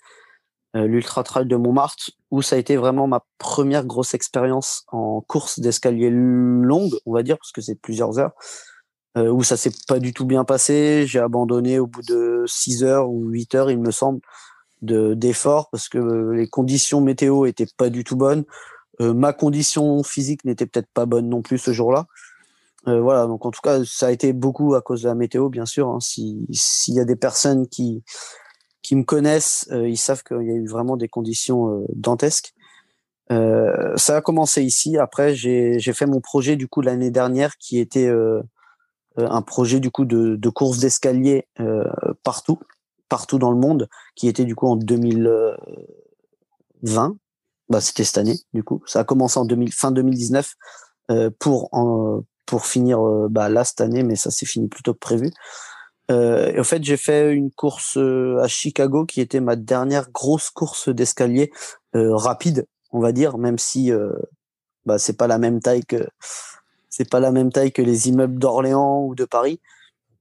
euh, l'Ultra Trail de Montmartre, où ça a été vraiment ma première grosse expérience en course d'escalier longue, on va dire, parce que c'est plusieurs heures, euh, où ça s'est pas du tout bien passé. J'ai abandonné au bout de 6 heures ou 8 heures, il me semble, de d'efforts, parce que les conditions météo étaient pas du tout bonnes. ma condition physique n'était peut-être pas bonne non plus ce jour-là. Euh, voilà, donc en tout cas, ça a été beaucoup à cause de la météo, bien sûr. Hein. S'il y a des personnes qui, qui me connaissent, euh, ils savent qu'il y a eu vraiment des conditions euh, dantesques. ça a commencé ici. Après, j'ai fait mon projet du coup l'année dernière, qui était un projet du coup de, de course d'escalier partout, partout dans le monde, qui était du coup en 2020. Bah, c'était cette année, du coup. Ça a commencé en 2000, fin 2019 pour pour finir euh, bah, là cette année, mais ça s'est fini plutôt que prévu. Euh, et en fait, j'ai fait une course euh, à Chicago qui était ma dernière grosse course d'escalier rapide, on va dire, même si bah, c'est pas la même taille que c'est pas la même taille que les immeubles d'Orléans ou de Paris.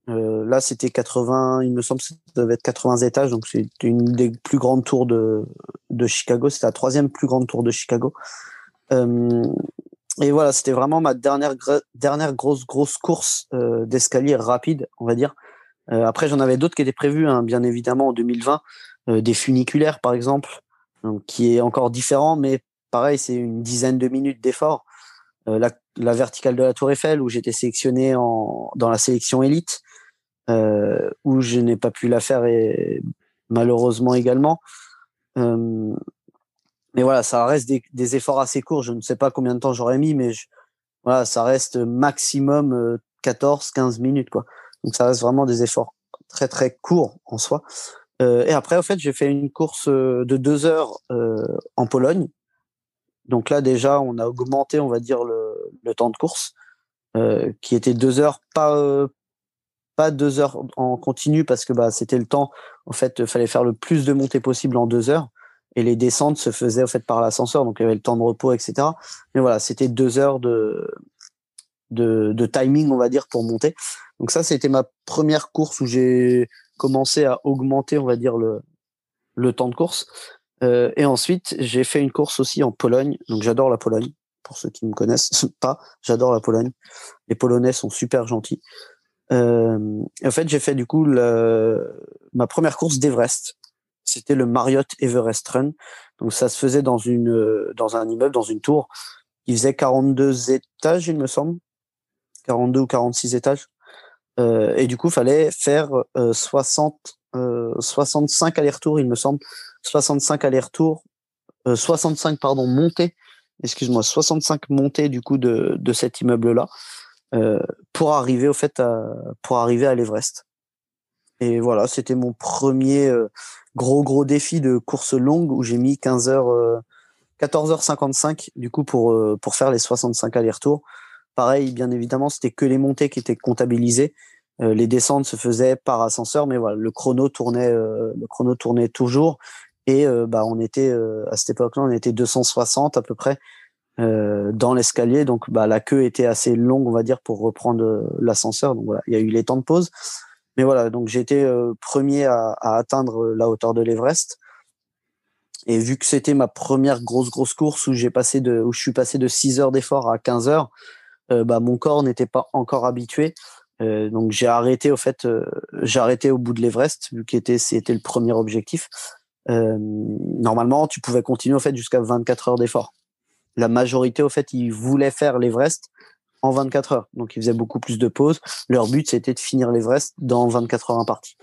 Euh, là, c'était 80, il me semble que ça devait être 80 étages, donc c'est une des plus grandes tours de, de Chicago. C'était la troisième plus grande tour de Chicago. Euh, et voilà, c'était vraiment ma dernière dernière grosse grosse course euh, d'escalier rapide, on va dire. Euh, après, j'en avais d'autres qui étaient prévues, hein, bien évidemment, en 2020, euh, des funiculaires par exemple, donc, qui est encore différent, mais pareil, c'est une dizaine de minutes d'effort. Euh, la, la, verticale de la Tour Eiffel, où j'étais sélectionné en, dans la sélection élite, euh, où je n'ai pas pu la faire et malheureusement également. Euh, mais voilà, ça reste des, efforts assez courts. Je ne sais pas combien de temps j'aurais mis, mais voilà, ça reste maximum 14, euh, 15 minutes, quoi. Donc ça reste vraiment des efforts très très courts en soi. Euh, et après, au fait, j'ai fait une course euh, de deux heures euh, en Pologne. Donc là, déjà, on a augmenté, on va dire, le, le temps de course, euh, qui était deux heures, pas pas deux heures en continu parce que bah c'était le temps. En fait, fallait faire le plus de montées possible en deux heures et les descentes se faisaient en fait par l'ascenseur, donc il y avait le temps de repos, etc. Mais voilà, c'était deux heures de, de, de timing, on va dire, pour monter. Donc ça, c'était ma première course où j'ai commencé à augmenter, on va dire, le, le temps de course. Euh, et ensuite, j'ai fait une course aussi en Pologne. Donc j'adore la Pologne. Pour ceux qui me connaissent pas, j'adore la Pologne. Les Polonais sont super gentils. Euh, en fait, j'ai fait du coup le, ma première course d'Everest c'était le Marriott Everest Run. Donc ça se faisait dans une dans un immeuble, dans une tour. qui faisait 42 étages, il me semble. 42 ou 46 étages. et du coup, fallait faire 60, 65 allers-retours, il me semble. 65 allers-retours, 65, pardon, montées excuse-moi, 65 montées du coup de, de cet immeuble-là euh, pour arriver au fait pour arriver à l'Everest. Et voilà, c'était mon premier euh, gros gros défi de course longue où j'ai mis 15 heures, 14h55 du coup pour euh, pour faire les 65 allers-retours. Pareil, bien évidemment, c'était que les montées qui étaient comptabilisées. les descentes se faisaient par ascenseur, mais voilà, le chrono tournait, le chrono tournait toujours. Et euh, bah, on était euh, à cette époque-là, on était 260 à peu près euh, dans l'escalier. Donc bah, la queue était assez longue, on va dire, pour reprendre l'ascenseur. Donc voilà, il y a eu les temps de pause. Mais voilà, donc j'ai été premier à, atteindre la hauteur de l'Everest. Et vu que c'était ma première grosse grosse course où j'ai passé de où je suis passé de 6 heures d'effort à 15 heures, euh, bah mon corps n'était pas encore habitué. Euh, donc j'ai arrêté au fait, j'ai arrêté au bout de l'Everest vu que c'était le premier objectif. Euh, normalement, tu pouvais continuer au fait jusqu'à 24 heures d'effort. La majorité, au fait, ils voulaient faire l'Everest en 24 heures. Donc, ils faisaient beaucoup plus de pauses. Leur but, c'était de finir l'Everest dans 24 heures imparties.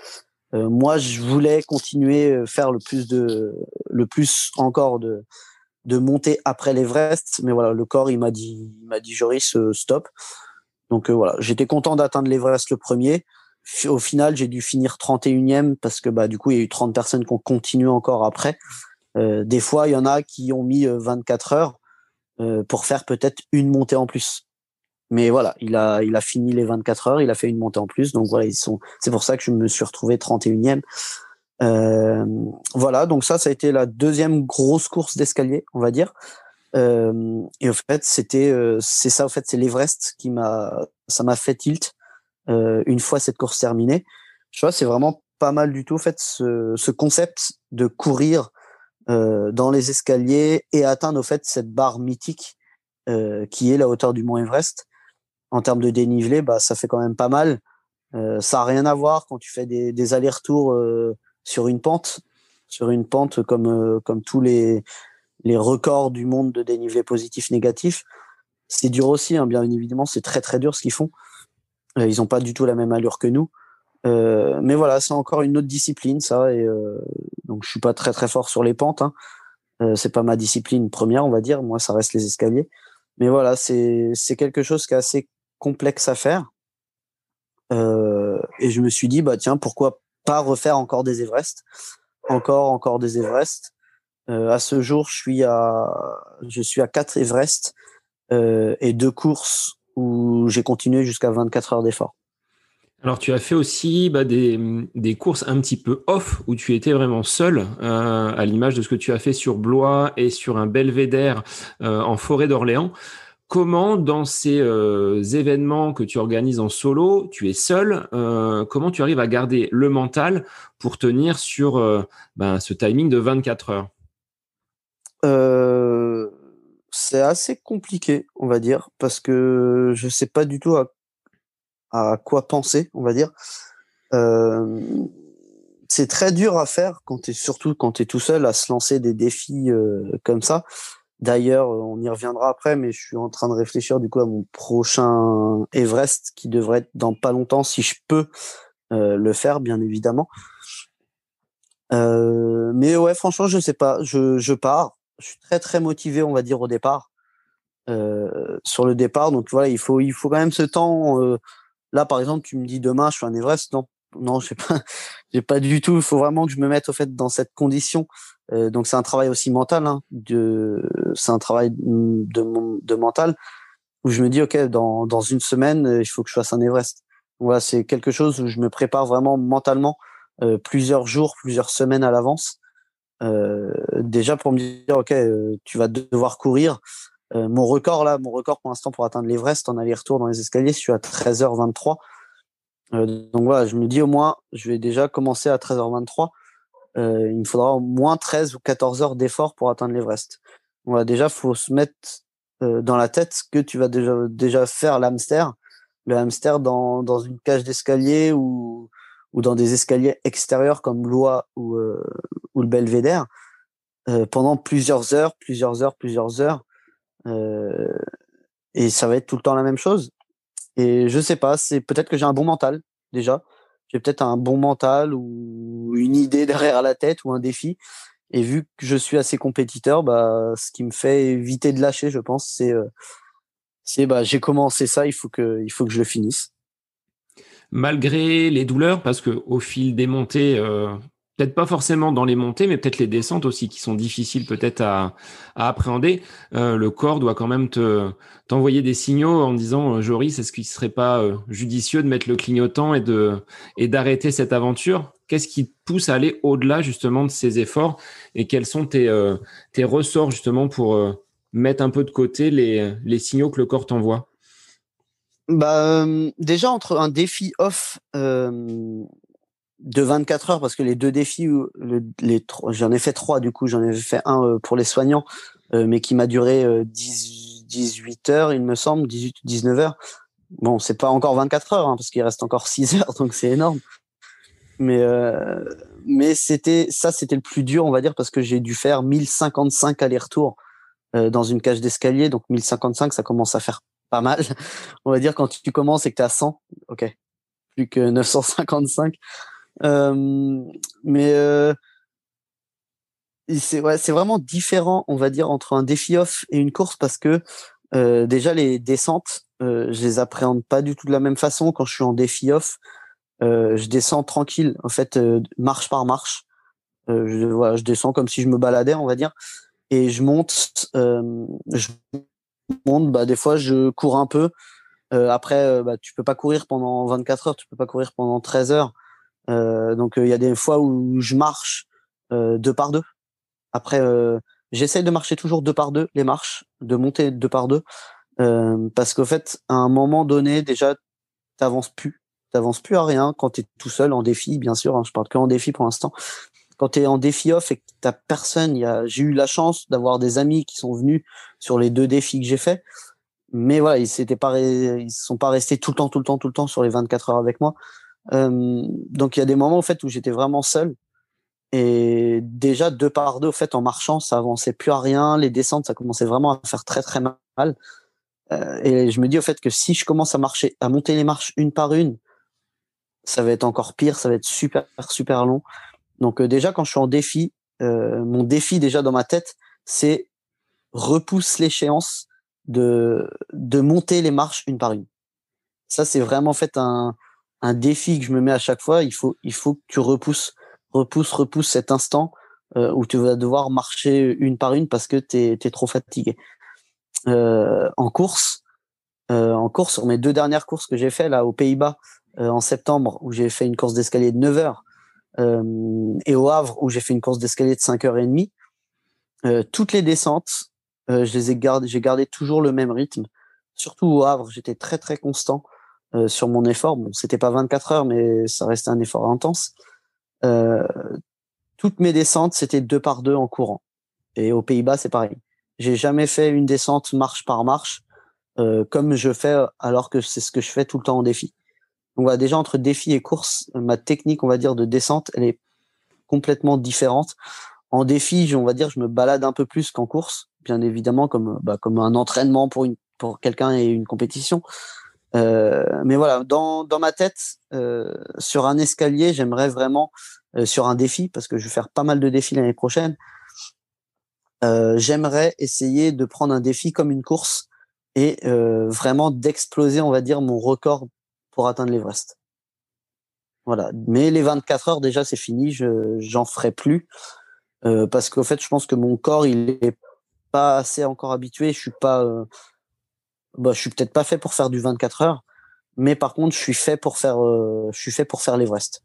Euh, moi, je voulais continuer euh, faire le plus de, le plus encore de, de monter après l'Everest, mais voilà, le corps, il m'a dit, il m'a dit, Joris, euh, stop. Donc voilà, j'étais content d'atteindre l'Everest le premier. Au final, j'ai dû finir 31e parce que bah du coup, il y a eu 30 personnes qui ont continué encore après. Euh, des fois, il y en a qui ont mis 24 euh, heures euh, pour faire peut-être une montée en plus. Mais voilà, il a il a fini les 24 heures, il a fait une montée en plus. Donc voilà, ils sont. C'est pour ça que je me suis retrouvé 31e. Euh, voilà, donc ça, ça a été la deuxième grosse course d'escalier, on va dire. Euh, et au fait, c'était, euh, c'est ça, au fait, c'est l'Everest qui m'a, ça m'a fait tilt euh, une fois cette course terminée. Je vois, c'est vraiment pas mal du tout, en fait, ce, ce concept de courir euh, dans les escaliers et atteindre, au fait, cette barre mythique euh, qui est la hauteur du mont Everest. En termes de dénivelé, bah, ça fait quand même pas mal. Euh, ça a rien à voir quand tu fais des, allers-retours euh, sur une pente, sur une pente comme euh, comme tous les les records du monde de dénivelé positif négatif. C'est dur aussi, hein, bien évidemment, c'est très très dur ce qu'ils font. Ils n'ont pas du tout la même allure que nous. Mais voilà, c'est encore une autre discipline, ça. Et donc, je suis pas très très fort sur les pentes. Hein. C'est pas ma discipline première, on va dire. Moi, ça reste les escaliers. Mais voilà, c'est quelque chose qui est assez complexe à faire. Euh, et je me suis dit, bah tiens, pourquoi pas refaire encore des Everest, encore encore des Everest. Euh, à ce jour, je suis à je suis à quatre Everest et deux courses où j'ai continué jusqu'à 24 heures d'effort. Alors tu as fait aussi bah, des, des, courses un petit peu off où tu étais vraiment seul, euh, à l'image de ce que tu as fait sur Blois et sur un belvédère euh, en forêt d'Orléans. Comment dans ces euh, événements que tu organises en solo, tu es seul, euh, comment tu arrives à garder le mental pour tenir sur euh, ben, ce timing de 24 heures? C'est assez compliqué, on va dire, parce que je sais pas du tout à, quoi penser, on va dire. C'est très dur à faire surtout quand tu es tout seul à se lancer des défis comme ça. D'ailleurs, on y reviendra après, mais je suis en train de réfléchir du coup à mon prochain Everest qui devrait être dans pas longtemps si je peux euh, le faire, bien évidemment. Euh, mais ouais, franchement, je sais pas. Je, je pars je suis très très motivé, on va dire au départ. Euh, sur le départ, donc voilà, il faut il faut quand même ce temps. Euh, là, par exemple, tu me dis demain, je suis un Everest, non, non, je sais pas, j'ai pas du tout. Il faut vraiment que je me mette au fait dans cette condition. Euh, donc c'est un travail aussi mental, hein, c'est un travail de, mental où je me dis ok, dans dans une semaine, il faut que je fasse un Everest. Voilà, c'est quelque chose où je me prépare vraiment mentalement euh, plusieurs jours, plusieurs semaines à l'avance euh, déjà pour me dire, ok, euh, tu vas devoir courir. Euh, mon record là, mon record pour l'instant pour atteindre l'Everest en aller-retour dans les escaliers, je suis à 13h23. donc voilà, je me dis au moins, je vais déjà commencer à 13h23. Il me faudra au moins 13 ou 14 heures d'effort pour atteindre l'Everest. Voilà, déjà, faut se mettre dans la tête que tu vas déjà, déjà faire l'hamster, le hamster dans, dans une cage d'escalier ou, ou dans des escaliers extérieurs comme l'Oie ou, euh, ou le Belvédère euh, pendant plusieurs heures, plusieurs heures, plusieurs heures. et ça va être tout le temps la même chose. Et je sais pas, c'est peut-être que j'ai un bon mental déjà. J'ai peut-être un bon mental ou une idée derrière la tête ou un défi. Et vu que je suis assez compétiteur, bah, ce qui me fait éviter de lâcher, je pense, c'est, c'est bah, j'ai commencé ça, il faut que, il faut que je le finisse malgré les douleurs, parce que au fil des montées, euh, peut-être pas forcément dans les montées, mais peut-être les descentes aussi qui sont difficiles peut-être à, appréhender, euh, le corps doit quand même te t'envoyer des signaux en disant euh, Joris, est-ce qu'il serait pas judicieux de mettre le clignotant et de et d'arrêter cette aventure? Qu'est-ce qui te pousse à aller au-delà justement de ces efforts? Et quels sont tes tes ressorts justement pour mettre un peu de côté les les signaux que le corps t'envoie? Bah, déjà entre un défi off de 24 heures, parce que les deux défis, les j'en ai fait trois du coup, j'en ai fait un pour les soignants, mais qui m'a duré 18 heures, il me semble, 18 ou 19 heures. Bon, c'est pas encore 24 heures, hein, parce qu'il reste encore 6 heures, donc c'est énorme. Mais, mais c'était ça, c'était le plus dur, on va dire, parce que j'ai dû faire 1055 allers-retours dans une cage d'escalier. Donc 1055, ça commence à faire pas mal. On va dire quand tu commences et que tu es à 100, ok, plus que 955. Mais c'est ouais, vraiment différent, on va dire, entre un défi off et une course parce que déjà les descentes, je les appréhende pas du tout de la même façon. Quand je suis en défi off, je descends tranquille, en fait, marche par marche. je, descends comme si je me baladais, on va dire, et je monte. je monde, bah, des fois, je cours un peu. Après, bah, tu peux pas courir pendant 24 heures, tu peux pas courir pendant 13 heures. Euh, donc, il y a des fois où je marche deux par deux. Après, j'essaye de marcher toujours deux par deux, les marches, de monter deux par deux. parce qu'au fait, à un moment donné, déjà, t'avances plus. T'avances plus à rien quand tu es tout seul en défi, bien sûr. Hein, je parle que en défi pour l'instant quand tu es en défi off et que t'as personne, y a, j'ai eu la chance d'avoir des amis qui sont venus sur les deux défis que j'ai fait. Mais voilà, ils s'étaient pas, ils sont pas restés tout le temps, tout le temps, tout le temps sur les 24 heures avec moi. Euh, donc il y a des moments en fait où j'étais vraiment seul. Et déjà deux par deux, fait, en marchant, ça avançait plus à rien. Les descentes, ça commençait vraiment à faire très très mal. Euh, et je me dis au fait que si je commence à marcher, à monter les marches une par une, ça va être encore pire, ça va être super super long. Donc euh, déjà quand je suis en défi, mon défi déjà dans ma tête, c'est repousse l'échéance de de monter les marches une par une. Ça c'est vraiment fait un un défi que je me mets à chaque fois. Il faut il faut que tu repousses repousse repousse cet instant euh, où tu vas devoir marcher une par une parce que tu es, trop fatigué. en course, en course, sur mes deux dernières courses que j'ai fait là aux Pays-Bas en septembre, où j'ai fait une course d'escalier de 9 heures, euh, et au Havre où j'ai fait une course d'escalier de 5h30, euh, toutes les descentes, euh, je les ai gardées, j'ai gardé toujours le même rythme. Surtout au Havre, j'étais très très constant sur mon effort. Bon, c'était pas 24 heures, mais ça restait un effort intense. toutes mes descentes, c'était deux par deux en courant. Et aux Pays-Bas, c'est pareil. J'ai jamais fait une descente marche par marche comme je fais alors que c'est ce que je fais tout le temps en défi. Donc voilà, déjà entre défi et course, ma technique, on va dire, de descente, elle est complètement différente. En défi, on va dire, je me balade un peu plus qu'en course, bien évidemment, comme bah, comme un entraînement pour une pour quelqu'un et une compétition. Euh, mais voilà, dans dans ma tête, euh, sur un escalier, j'aimerais vraiment euh, sur un défi parce que je vais faire pas mal de défis l'année prochaine. J'aimerais essayer de prendre un défi comme une course et vraiment d'exploser, on va dire, mon record pour atteindre l'Everest. Voilà. Mais les 24 heures, déjà, c'est fini. Je j'en ferai plus euh, parce qu'au fait, je pense que mon corps, il est pas assez encore habitué. Je suis pas, bah, je suis peut-être pas fait pour faire du 24 heures, mais par contre, je suis fait pour faire, euh, je suis fait pour faire l'Everest.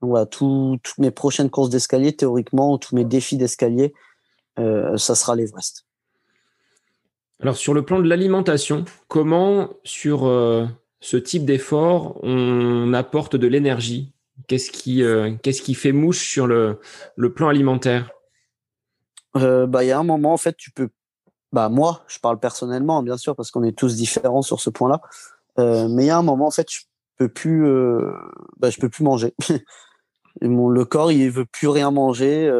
Donc voilà, toutes mes prochaines courses d'escalier, théoriquement, tous mes défis d'escalier, euh, ça sera l'Everest. Alors sur le plan de l'alimentation, comment sur euh, ce type d'effort, on apporte de l'énergie? Qu'est-ce qui, euh, qu'est-ce qui fait mouche sur le, le plan alimentaire? Euh, Bah, il y a un moment en fait, tu peux. Bah moi, je parle personnellement, bien sûr, parce qu'on est tous différents sur ce point-là. Euh, mais il y a un moment en fait, je peux plus. bah, je peux plus manger. Mon, le corps, il veut plus rien manger.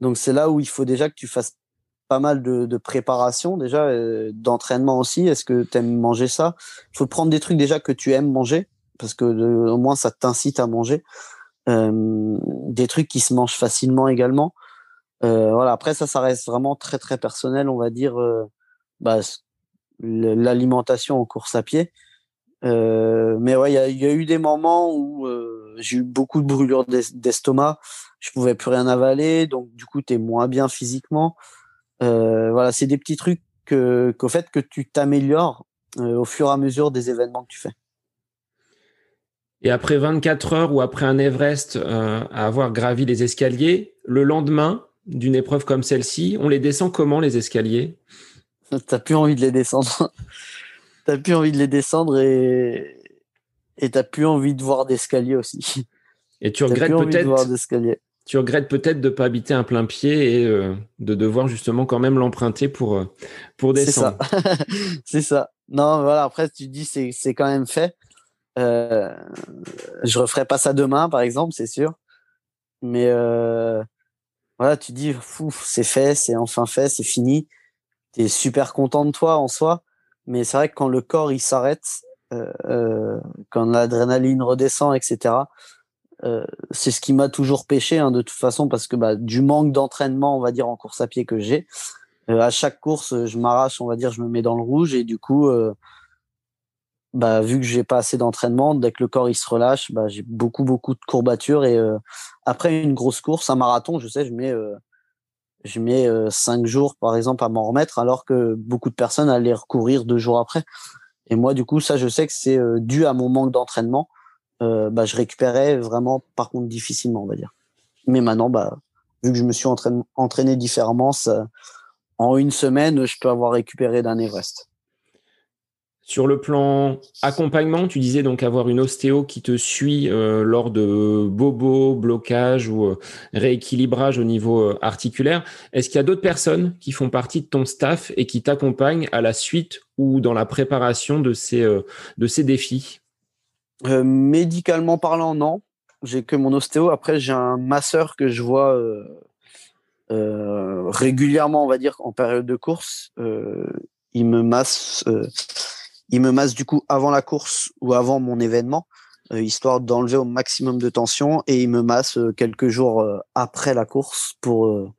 donc c'est là où il faut déjà que tu fasses pas mal de, préparation déjà, euh, d'entraînement aussi. Est-ce que tu aimes manger ça? Il faut prendre des trucs déjà que tu aimes manger, parce que au moins ça t'incite à manger. Euh, des trucs qui se mangent facilement également. Euh, voilà. Après ça, ça reste vraiment très très personnel, on va dire. Bah, l'alimentation en course à pied. mais ouais, il y a, eu des moments où j'ai eu beaucoup de brûlures d'estomac, je pouvais plus rien avaler, donc du coup tu es moins bien physiquement. Euh, voilà, c'est des petits trucs qu'au fait que tu t'améliores euh, au fur et à mesure des événements que tu fais. Et après 24 heures ou après un Everest euh, à avoir gravi les escaliers, le lendemain d'une épreuve comme celle-ci, on les descend comment les escaliers? T'as plus envie de les descendre. T'as plus envie de les descendre et et t'as plus envie de voir d'escalier aussi. Et tu regrettes peut-être tu regrettes peut-être de ne pas habiter un plein pied et euh, de devoir justement quand même l'emprunter pour, euh, pour descendre. C'est ça. c'est ça. Non, voilà, après, tu dis c'est, c'est quand même fait. Euh, je referai pas ça demain, par exemple, c'est sûr. Mais euh, voilà, tu dis, fou, c'est fait, c'est enfin fait, c'est fini. Tu es super content de toi en soi. Mais c'est vrai que quand le corps il s'arrête, quand l'adrénaline redescend, etc., euh, c'est ce qui m'a toujours pêché hein, de toute façon parce que bah, du manque d'entraînement, on va dire en course à pied que j'ai, euh, à chaque course, je m'arrache, on va dire, je me mets dans le rouge et du coup, euh, bah, vu que j'ai pas assez d'entraînement, dès que le corps il se relâche, bah, j'ai beaucoup beaucoup de courbatures et après une grosse course, un marathon, je sais, je mets je mets cinq jours par exemple à m'en remettre alors que beaucoup de personnes allaient recourir deux jours après. Et moi, du coup, ça, je sais que c'est dû à mon manque d'entraînement euh, bah, je récupérais vraiment, par contre, difficilement, on va dire. Mais maintenant, bah, vu que je me suis entraîné, entraîné différemment, en une semaine, je peux avoir récupéré d'un Everest. Sur le plan accompagnement, tu disais donc avoir une ostéo qui te suit euh, lors de bobos, blocage ou euh, rééquilibrage au niveau articulaire. Est-ce qu'il y a d'autres personnes qui font partie de ton staff et qui t'accompagnent à la suite ou dans la préparation de ces, de ces défis? Euh, médicalement parlant, non. J'ai que mon ostéo. Après, j'ai un masseur que je vois euh, euh, régulièrement, on va dire, en période de course. il me masse, il me masse du coup avant la course ou avant mon événement, histoire d'enlever au maximum de tension, et il me masse quelques jours après la course pour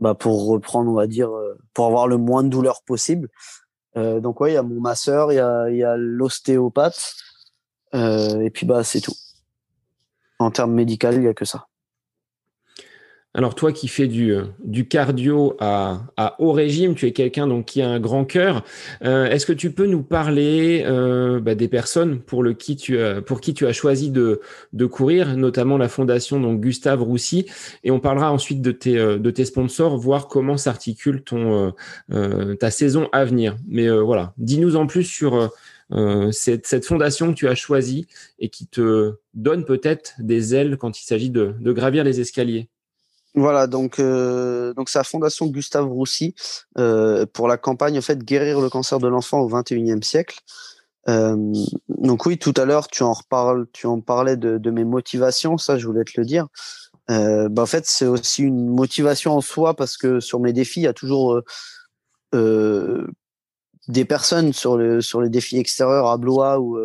bah, pour reprendre, on va dire, pour avoir le moins de douleur possible. donc ouais, il y a mon masseur, il y a, y l'ostéopathe. Euh, et puis bah c'est tout. En termes médical, il n'y a que ça. Alors toi qui fais du, euh, cardio à, haut régime, tu es quelqu'un donc qui a un grand cœur. Euh, Est-ce que tu peux nous parler euh, bah, des personnes pour, le qui tu as, pour qui tu as choisi de, courir, notamment la fondation donc Gustave Roussy, et on parlera ensuite de tes, de tes sponsors, voir comment s'articule ton ta saison à venir. Mais voilà, dis-nous en plus sur cette, cette, fondation que tu as choisie et qui te donne peut-être des ailes quand il s'agit de, gravir les escaliers. Voilà, donc euh, donc c'est la fondation Gustave Roussy euh, pour la campagne en guérir le cancer de l'enfant au 21e siècle. Euh, donc oui, tout à l'heure tu en reparles, tu en parlais de, mes motivations, ça je voulais te le dire. Bah, en fait c'est aussi une motivation en soi parce que sur mes défis il y a toujours des personnes sur le sur les défis extérieurs à Blois ou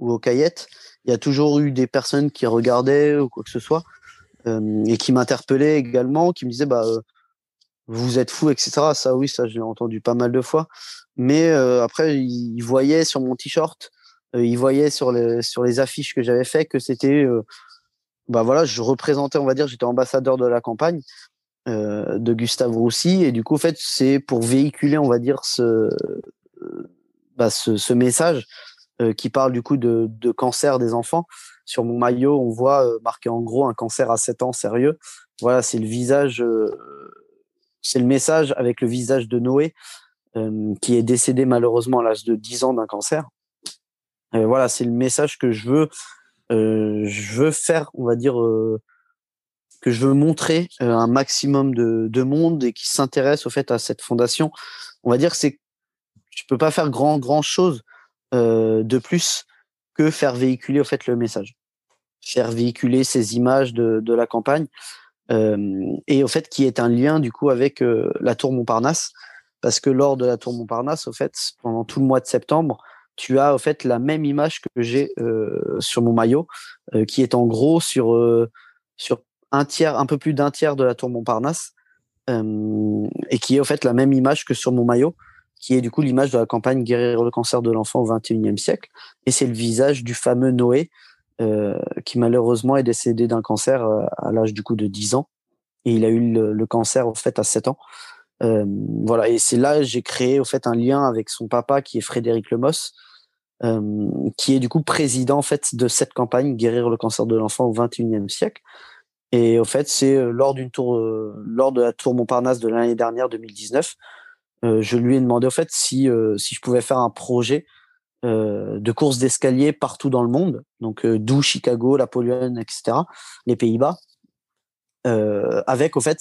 ou aux Caillettes, il y a toujours eu des personnes qui regardaient ou quoi que ce soit et qui m'interpellaient également, qui me disaient bah euh, vous êtes fou, etc. Ça oui, ça j'ai entendu pas mal de fois. Mais après, ils voyaient sur mon t-shirt, ils voyaient sur les affiches que j'avais fait que c'était bah voilà, je représentais, on va dire, j'étais ambassadeur de la campagne. Euh, de Gustave Roussy et du coup en fait c'est pour véhiculer on va dire ce bah, message euh, qui parle du coup de, cancer des enfants sur mon maillot on voit euh, marqué en gros un cancer à 7 ans sérieux voilà c'est le visage c'est le message avec le visage de Noé qui est décédé malheureusement à l'âge de 10 ans d'un cancer voilà c'est le message que je veux je veux faire on va dire que je veux montrer euh, un maximum de, de monde et qui s'intéresse au fait à cette fondation. On va dire que c'est, je peux pas faire grand grand chose euh, de plus que faire véhiculer au fait le message, faire véhiculer ces images de, de la campagne. et au fait qui est un lien du coup avec la tour Montparnasse parce que lors de la tour Montparnasse, au fait, pendant tout le mois de septembre, tu as au fait la même image que j'ai euh, sur mon maillot, euh, qui est en gros sur euh, sur un tiers, un peu plus d'un tiers de la tour Montparnasse, et qui est au fait la même image que sur mon maillot, qui est du coup l'image de la campagne guérir le cancer de l'enfant au XXIe siècle, et c'est le visage du fameux Noé, qui malheureusement est décédé d'un cancer à l'âge du coup de 10 ans, et il a eu le, cancer au fait à 7 ans. Euh, voilà, et c'est là j'ai créé au fait un lien avec son papa qui est Frédéric Lemos, euh, qui est du coup président en fait de cette campagne guérir le cancer de l'enfant au XXIe siècle. Et au fait, c'est euh, lors d'une tour, lors de la tour Montparnasse de l'année dernière, 2019, je lui ai demandé au fait si si je pouvais faire un projet de course d'escalier partout dans le monde, donc d'où Chicago, la Pologne, etc., les Pays-Bas, avec au fait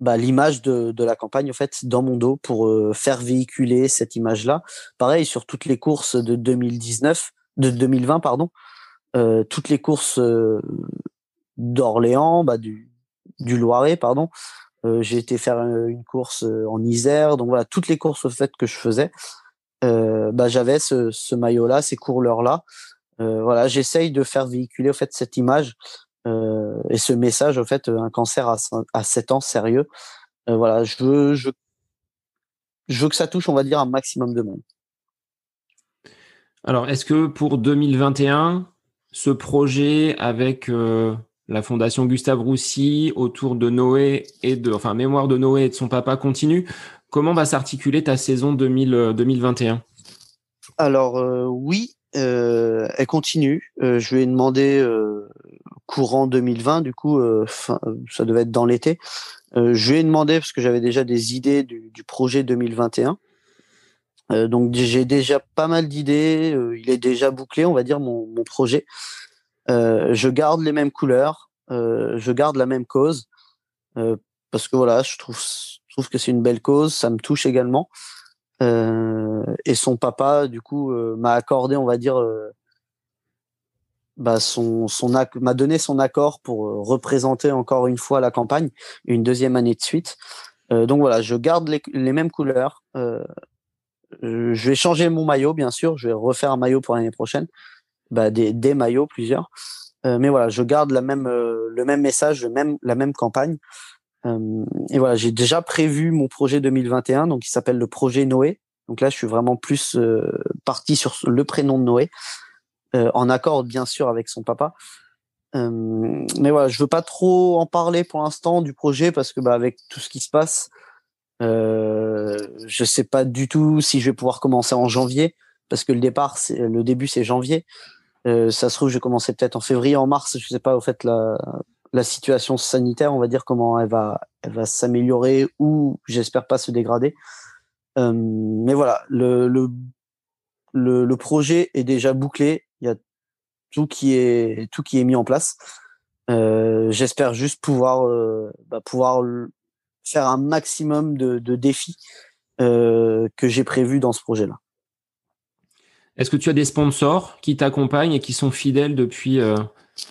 bah, l'image de, la campagne en fait dans mon dos pour euh, faire véhiculer cette image là pareil sur toutes les courses de 2019 de 2020 pardon euh, toutes les courses euh, d'Orléans bah, du, du Loiret pardon euh, j'ai été faire une course en Isère donc voilà toutes les courses au que je faisais bah, j'avais ce, ce maillot là ces coureurs là voilà j'essaye de faire véhiculer au fait cette image euh, et ce message, en fait, un cancer à, à 7 ans, sérieux. Euh, voilà, je veux, que ça touche, on va dire, un maximum de monde. Alors, est-ce que pour 2021, ce projet avec euh, la fondation Gustave Roussy autour de Noé et de, enfin, mémoire de Noé et de son papa continue, comment va s'articuler ta saison 2000, 2021 Alors, oui, elle continue. je lui ai demandé courant 2020, du coup, euh, ça devait être dans l'été. Euh, je lui ai demandé, parce que j'avais déjà des idées du, projet 2021. Euh, donc j'ai déjà pas mal d'idées, il est déjà bouclé, on va dire, mon, projet. Je garde les mêmes couleurs, je garde la même cause, parce que voilà, je trouve, que c'est une belle cause, ça me touche également. et son papa, du coup, m'a accordé, on va dire, bah, son, son m'a donné son accord pour euh, représenter encore une fois la campagne une deuxième année de suite. Euh, donc voilà, je garde les, les mêmes couleurs. Euh, je vais changer mon maillot, bien sûr. Je vais refaire un maillot pour l'année prochaine. Bah, des, maillots, plusieurs. Euh, mais voilà, je garde même, euh, le même message, le même, la même campagne. et voilà, j'ai déjà prévu mon projet 2021, donc il s'appelle le projet Noé. Donc là, je suis vraiment plus parti sur le prénom de Noé. Euh, en accord bien sûr avec son papa. Euh, mais voilà, je veux pas trop en parler pour l'instant du projet parce que bah, avec tout ce qui se passe, euh, je sais pas du tout si je vais pouvoir commencer en janvier parce que le départ, le début, c'est janvier. Euh, ça se trouve, je vais commencer peut-être en février, en mars. Je sais pas au fait la, situation sanitaire, on va dire comment elle va, s'améliorer ou j'espère pas se dégrader. Euh, mais voilà, le, projet est déjà bouclé il y a tout qui est tout qui est mis en place. Euh, J'espère juste pouvoir bah, faire un maximum de, défis que j'ai prévus dans ce projet-là. Est-ce que tu as des sponsors qui t'accompagnent et qui sont fidèles depuis euh,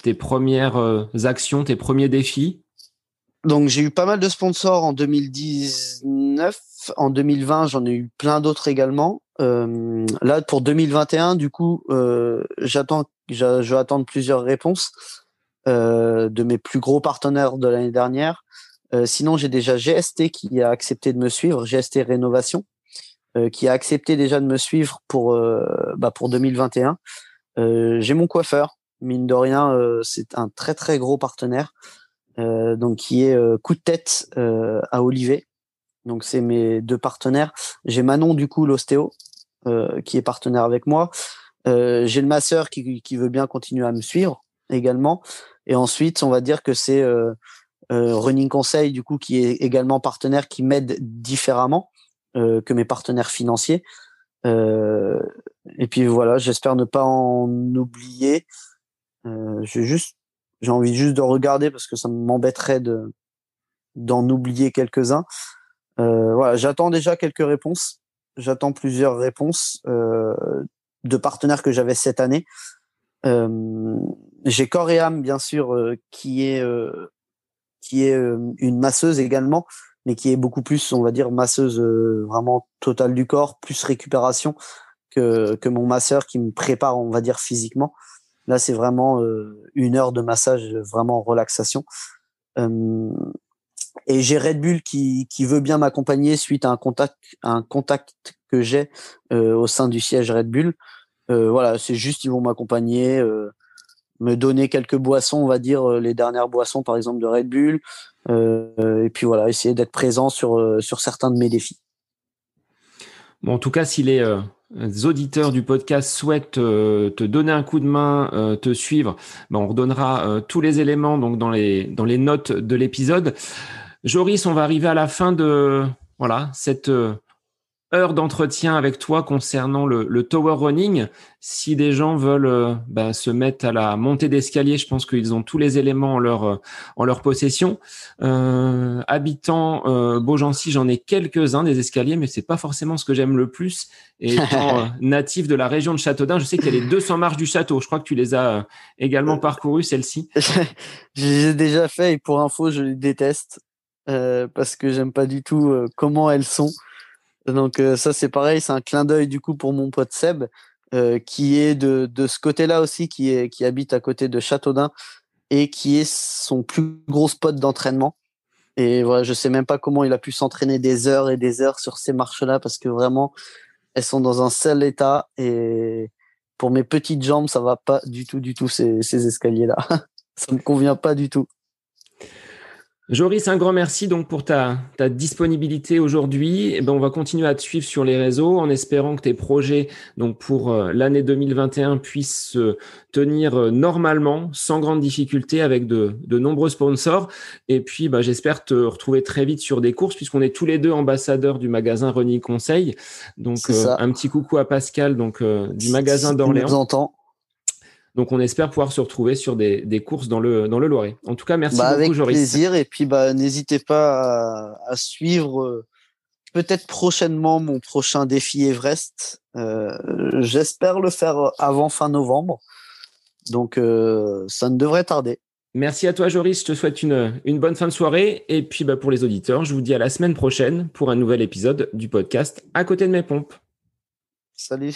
tes premières euh, actions, tes premiers défis? Donc j'ai eu pas mal de sponsors en 2019. En 2020, j'en ai eu plein d'autres également. Euh, là, pour 2021, du coup, j'attends, je, vais attendre plusieurs réponses de mes plus gros partenaires de l'année dernière. Sinon, j'ai déjà GST qui a accepté de me suivre, GST Rénovation, qui a accepté déjà de me suivre pour euh, bah, pour 2021. j'ai mon coiffeur, mine de rien, c'est un très très gros partenaire, donc qui est coup de tête à Olivet. Donc c'est mes deux partenaires. J'ai Manon du coup l'ostéo euh, qui est partenaire avec moi. Euh, j'ai le masseur qui, qui veut bien continuer à me suivre également. Et ensuite, on va dire que c'est euh, Running Conseil du coup qui est également partenaire qui m'aide différemment que mes partenaires financiers. et puis voilà, j'espère ne pas en oublier. j'ai juste, j'ai envie juste de regarder parce que ça m'embêterait de d'en oublier quelques-uns. Euh, voilà, j'attends déjà quelques réponses. J'attends plusieurs réponses euh, de partenaires que j'avais cette année. Euh, j'ai Âme, bien sûr, euh, qui est qui est une masseuse également, mais qui est beaucoup plus, on va dire, masseuse vraiment totale du corps, plus récupération que, que mon masseur qui me prépare, on va dire, physiquement. Là, c'est vraiment une heure de massage, vraiment relaxation. et j'ai Red Bull qui, qui veut bien m'accompagner suite à un contact, un contact que j'ai au sein du siège Red Bull. voilà, c'est juste, ils vont m'accompagner me donner quelques boissons, on va dire euh, les dernières boissons par exemple de Red Bull, euh, et puis voilà, essayer d'être présent sur euh, sur certains de mes défis. Bon, en tout cas, si les, auditeurs du podcast souhaitent te donner un coup de main, te suivre, ben on redonnera tous les éléments donc dans les dans les notes de l'épisode. Joris, on va arriver à la fin de voilà cette heure d'entretien avec toi concernant le, tower running. Si des gens veulent euh, bah, se mettre à la montée d'escalier, je pense qu'ils ont tous les éléments en leur euh, en leur possession. Euh, habitant euh, Beaugency, j'en ai quelques-uns des escaliers, mais c'est pas forcément ce que j'aime le plus. Et étant natif de la région de Châteaudun, je sais qu'il y a les 200 marches du château. Je crois que tu les as également parcourues, celles-ci. J'ai déjà fait et pour info, je les déteste parce que j'aime pas du tout comment elles sont. Donc euh, ça c'est pareil, c'est un clin d'œil du coup pour mon pote Seb, euh, qui est de, de ce côté-là aussi, qui, est, qui habite à côté de Châteaudun et qui est son plus gros spot d'entraînement. Et voilà, je sais même pas comment il a pu s'entraîner des heures et des heures sur ces marches-là parce que vraiment, elles sont dans un sale état et pour mes petites jambes, ça va pas du tout, du tout ces, ces escaliers-là. ça me convient pas du tout. Joris, un grand merci donc pour ta, ta disponibilité aujourd'hui. Eh ben, on va continuer à te suivre sur les réseaux en espérant que tes projets donc pour euh, l'année 2021 puissent se tenir euh, normalement, sans grande difficulté, avec de, de nombreux sponsors. Et puis, bah, j'espère te retrouver très vite sur des courses puisqu'on est tous les deux ambassadeurs du magasin Running Conseil. Donc, euh, un petit coucou à Pascal donc du magasin d'Orléans. Donc on espère pouvoir se retrouver sur des, des courses dans le, dans le Loiret. En tout cas, merci bah, beaucoup, Joris. Avec plaisir. Et puis bah, n'hésitez pas à, suivre euh, peut-être prochainement mon prochain défi Everest. Euh, J'espère le faire avant fin novembre. Donc euh, ça ne devrait tarder. Merci à toi, Joris. Je te souhaite une, une bonne fin de soirée. Et puis bah, pour les auditeurs, je vous dis à la semaine prochaine pour un nouvel épisode du podcast À côté de mes pompes. Salut.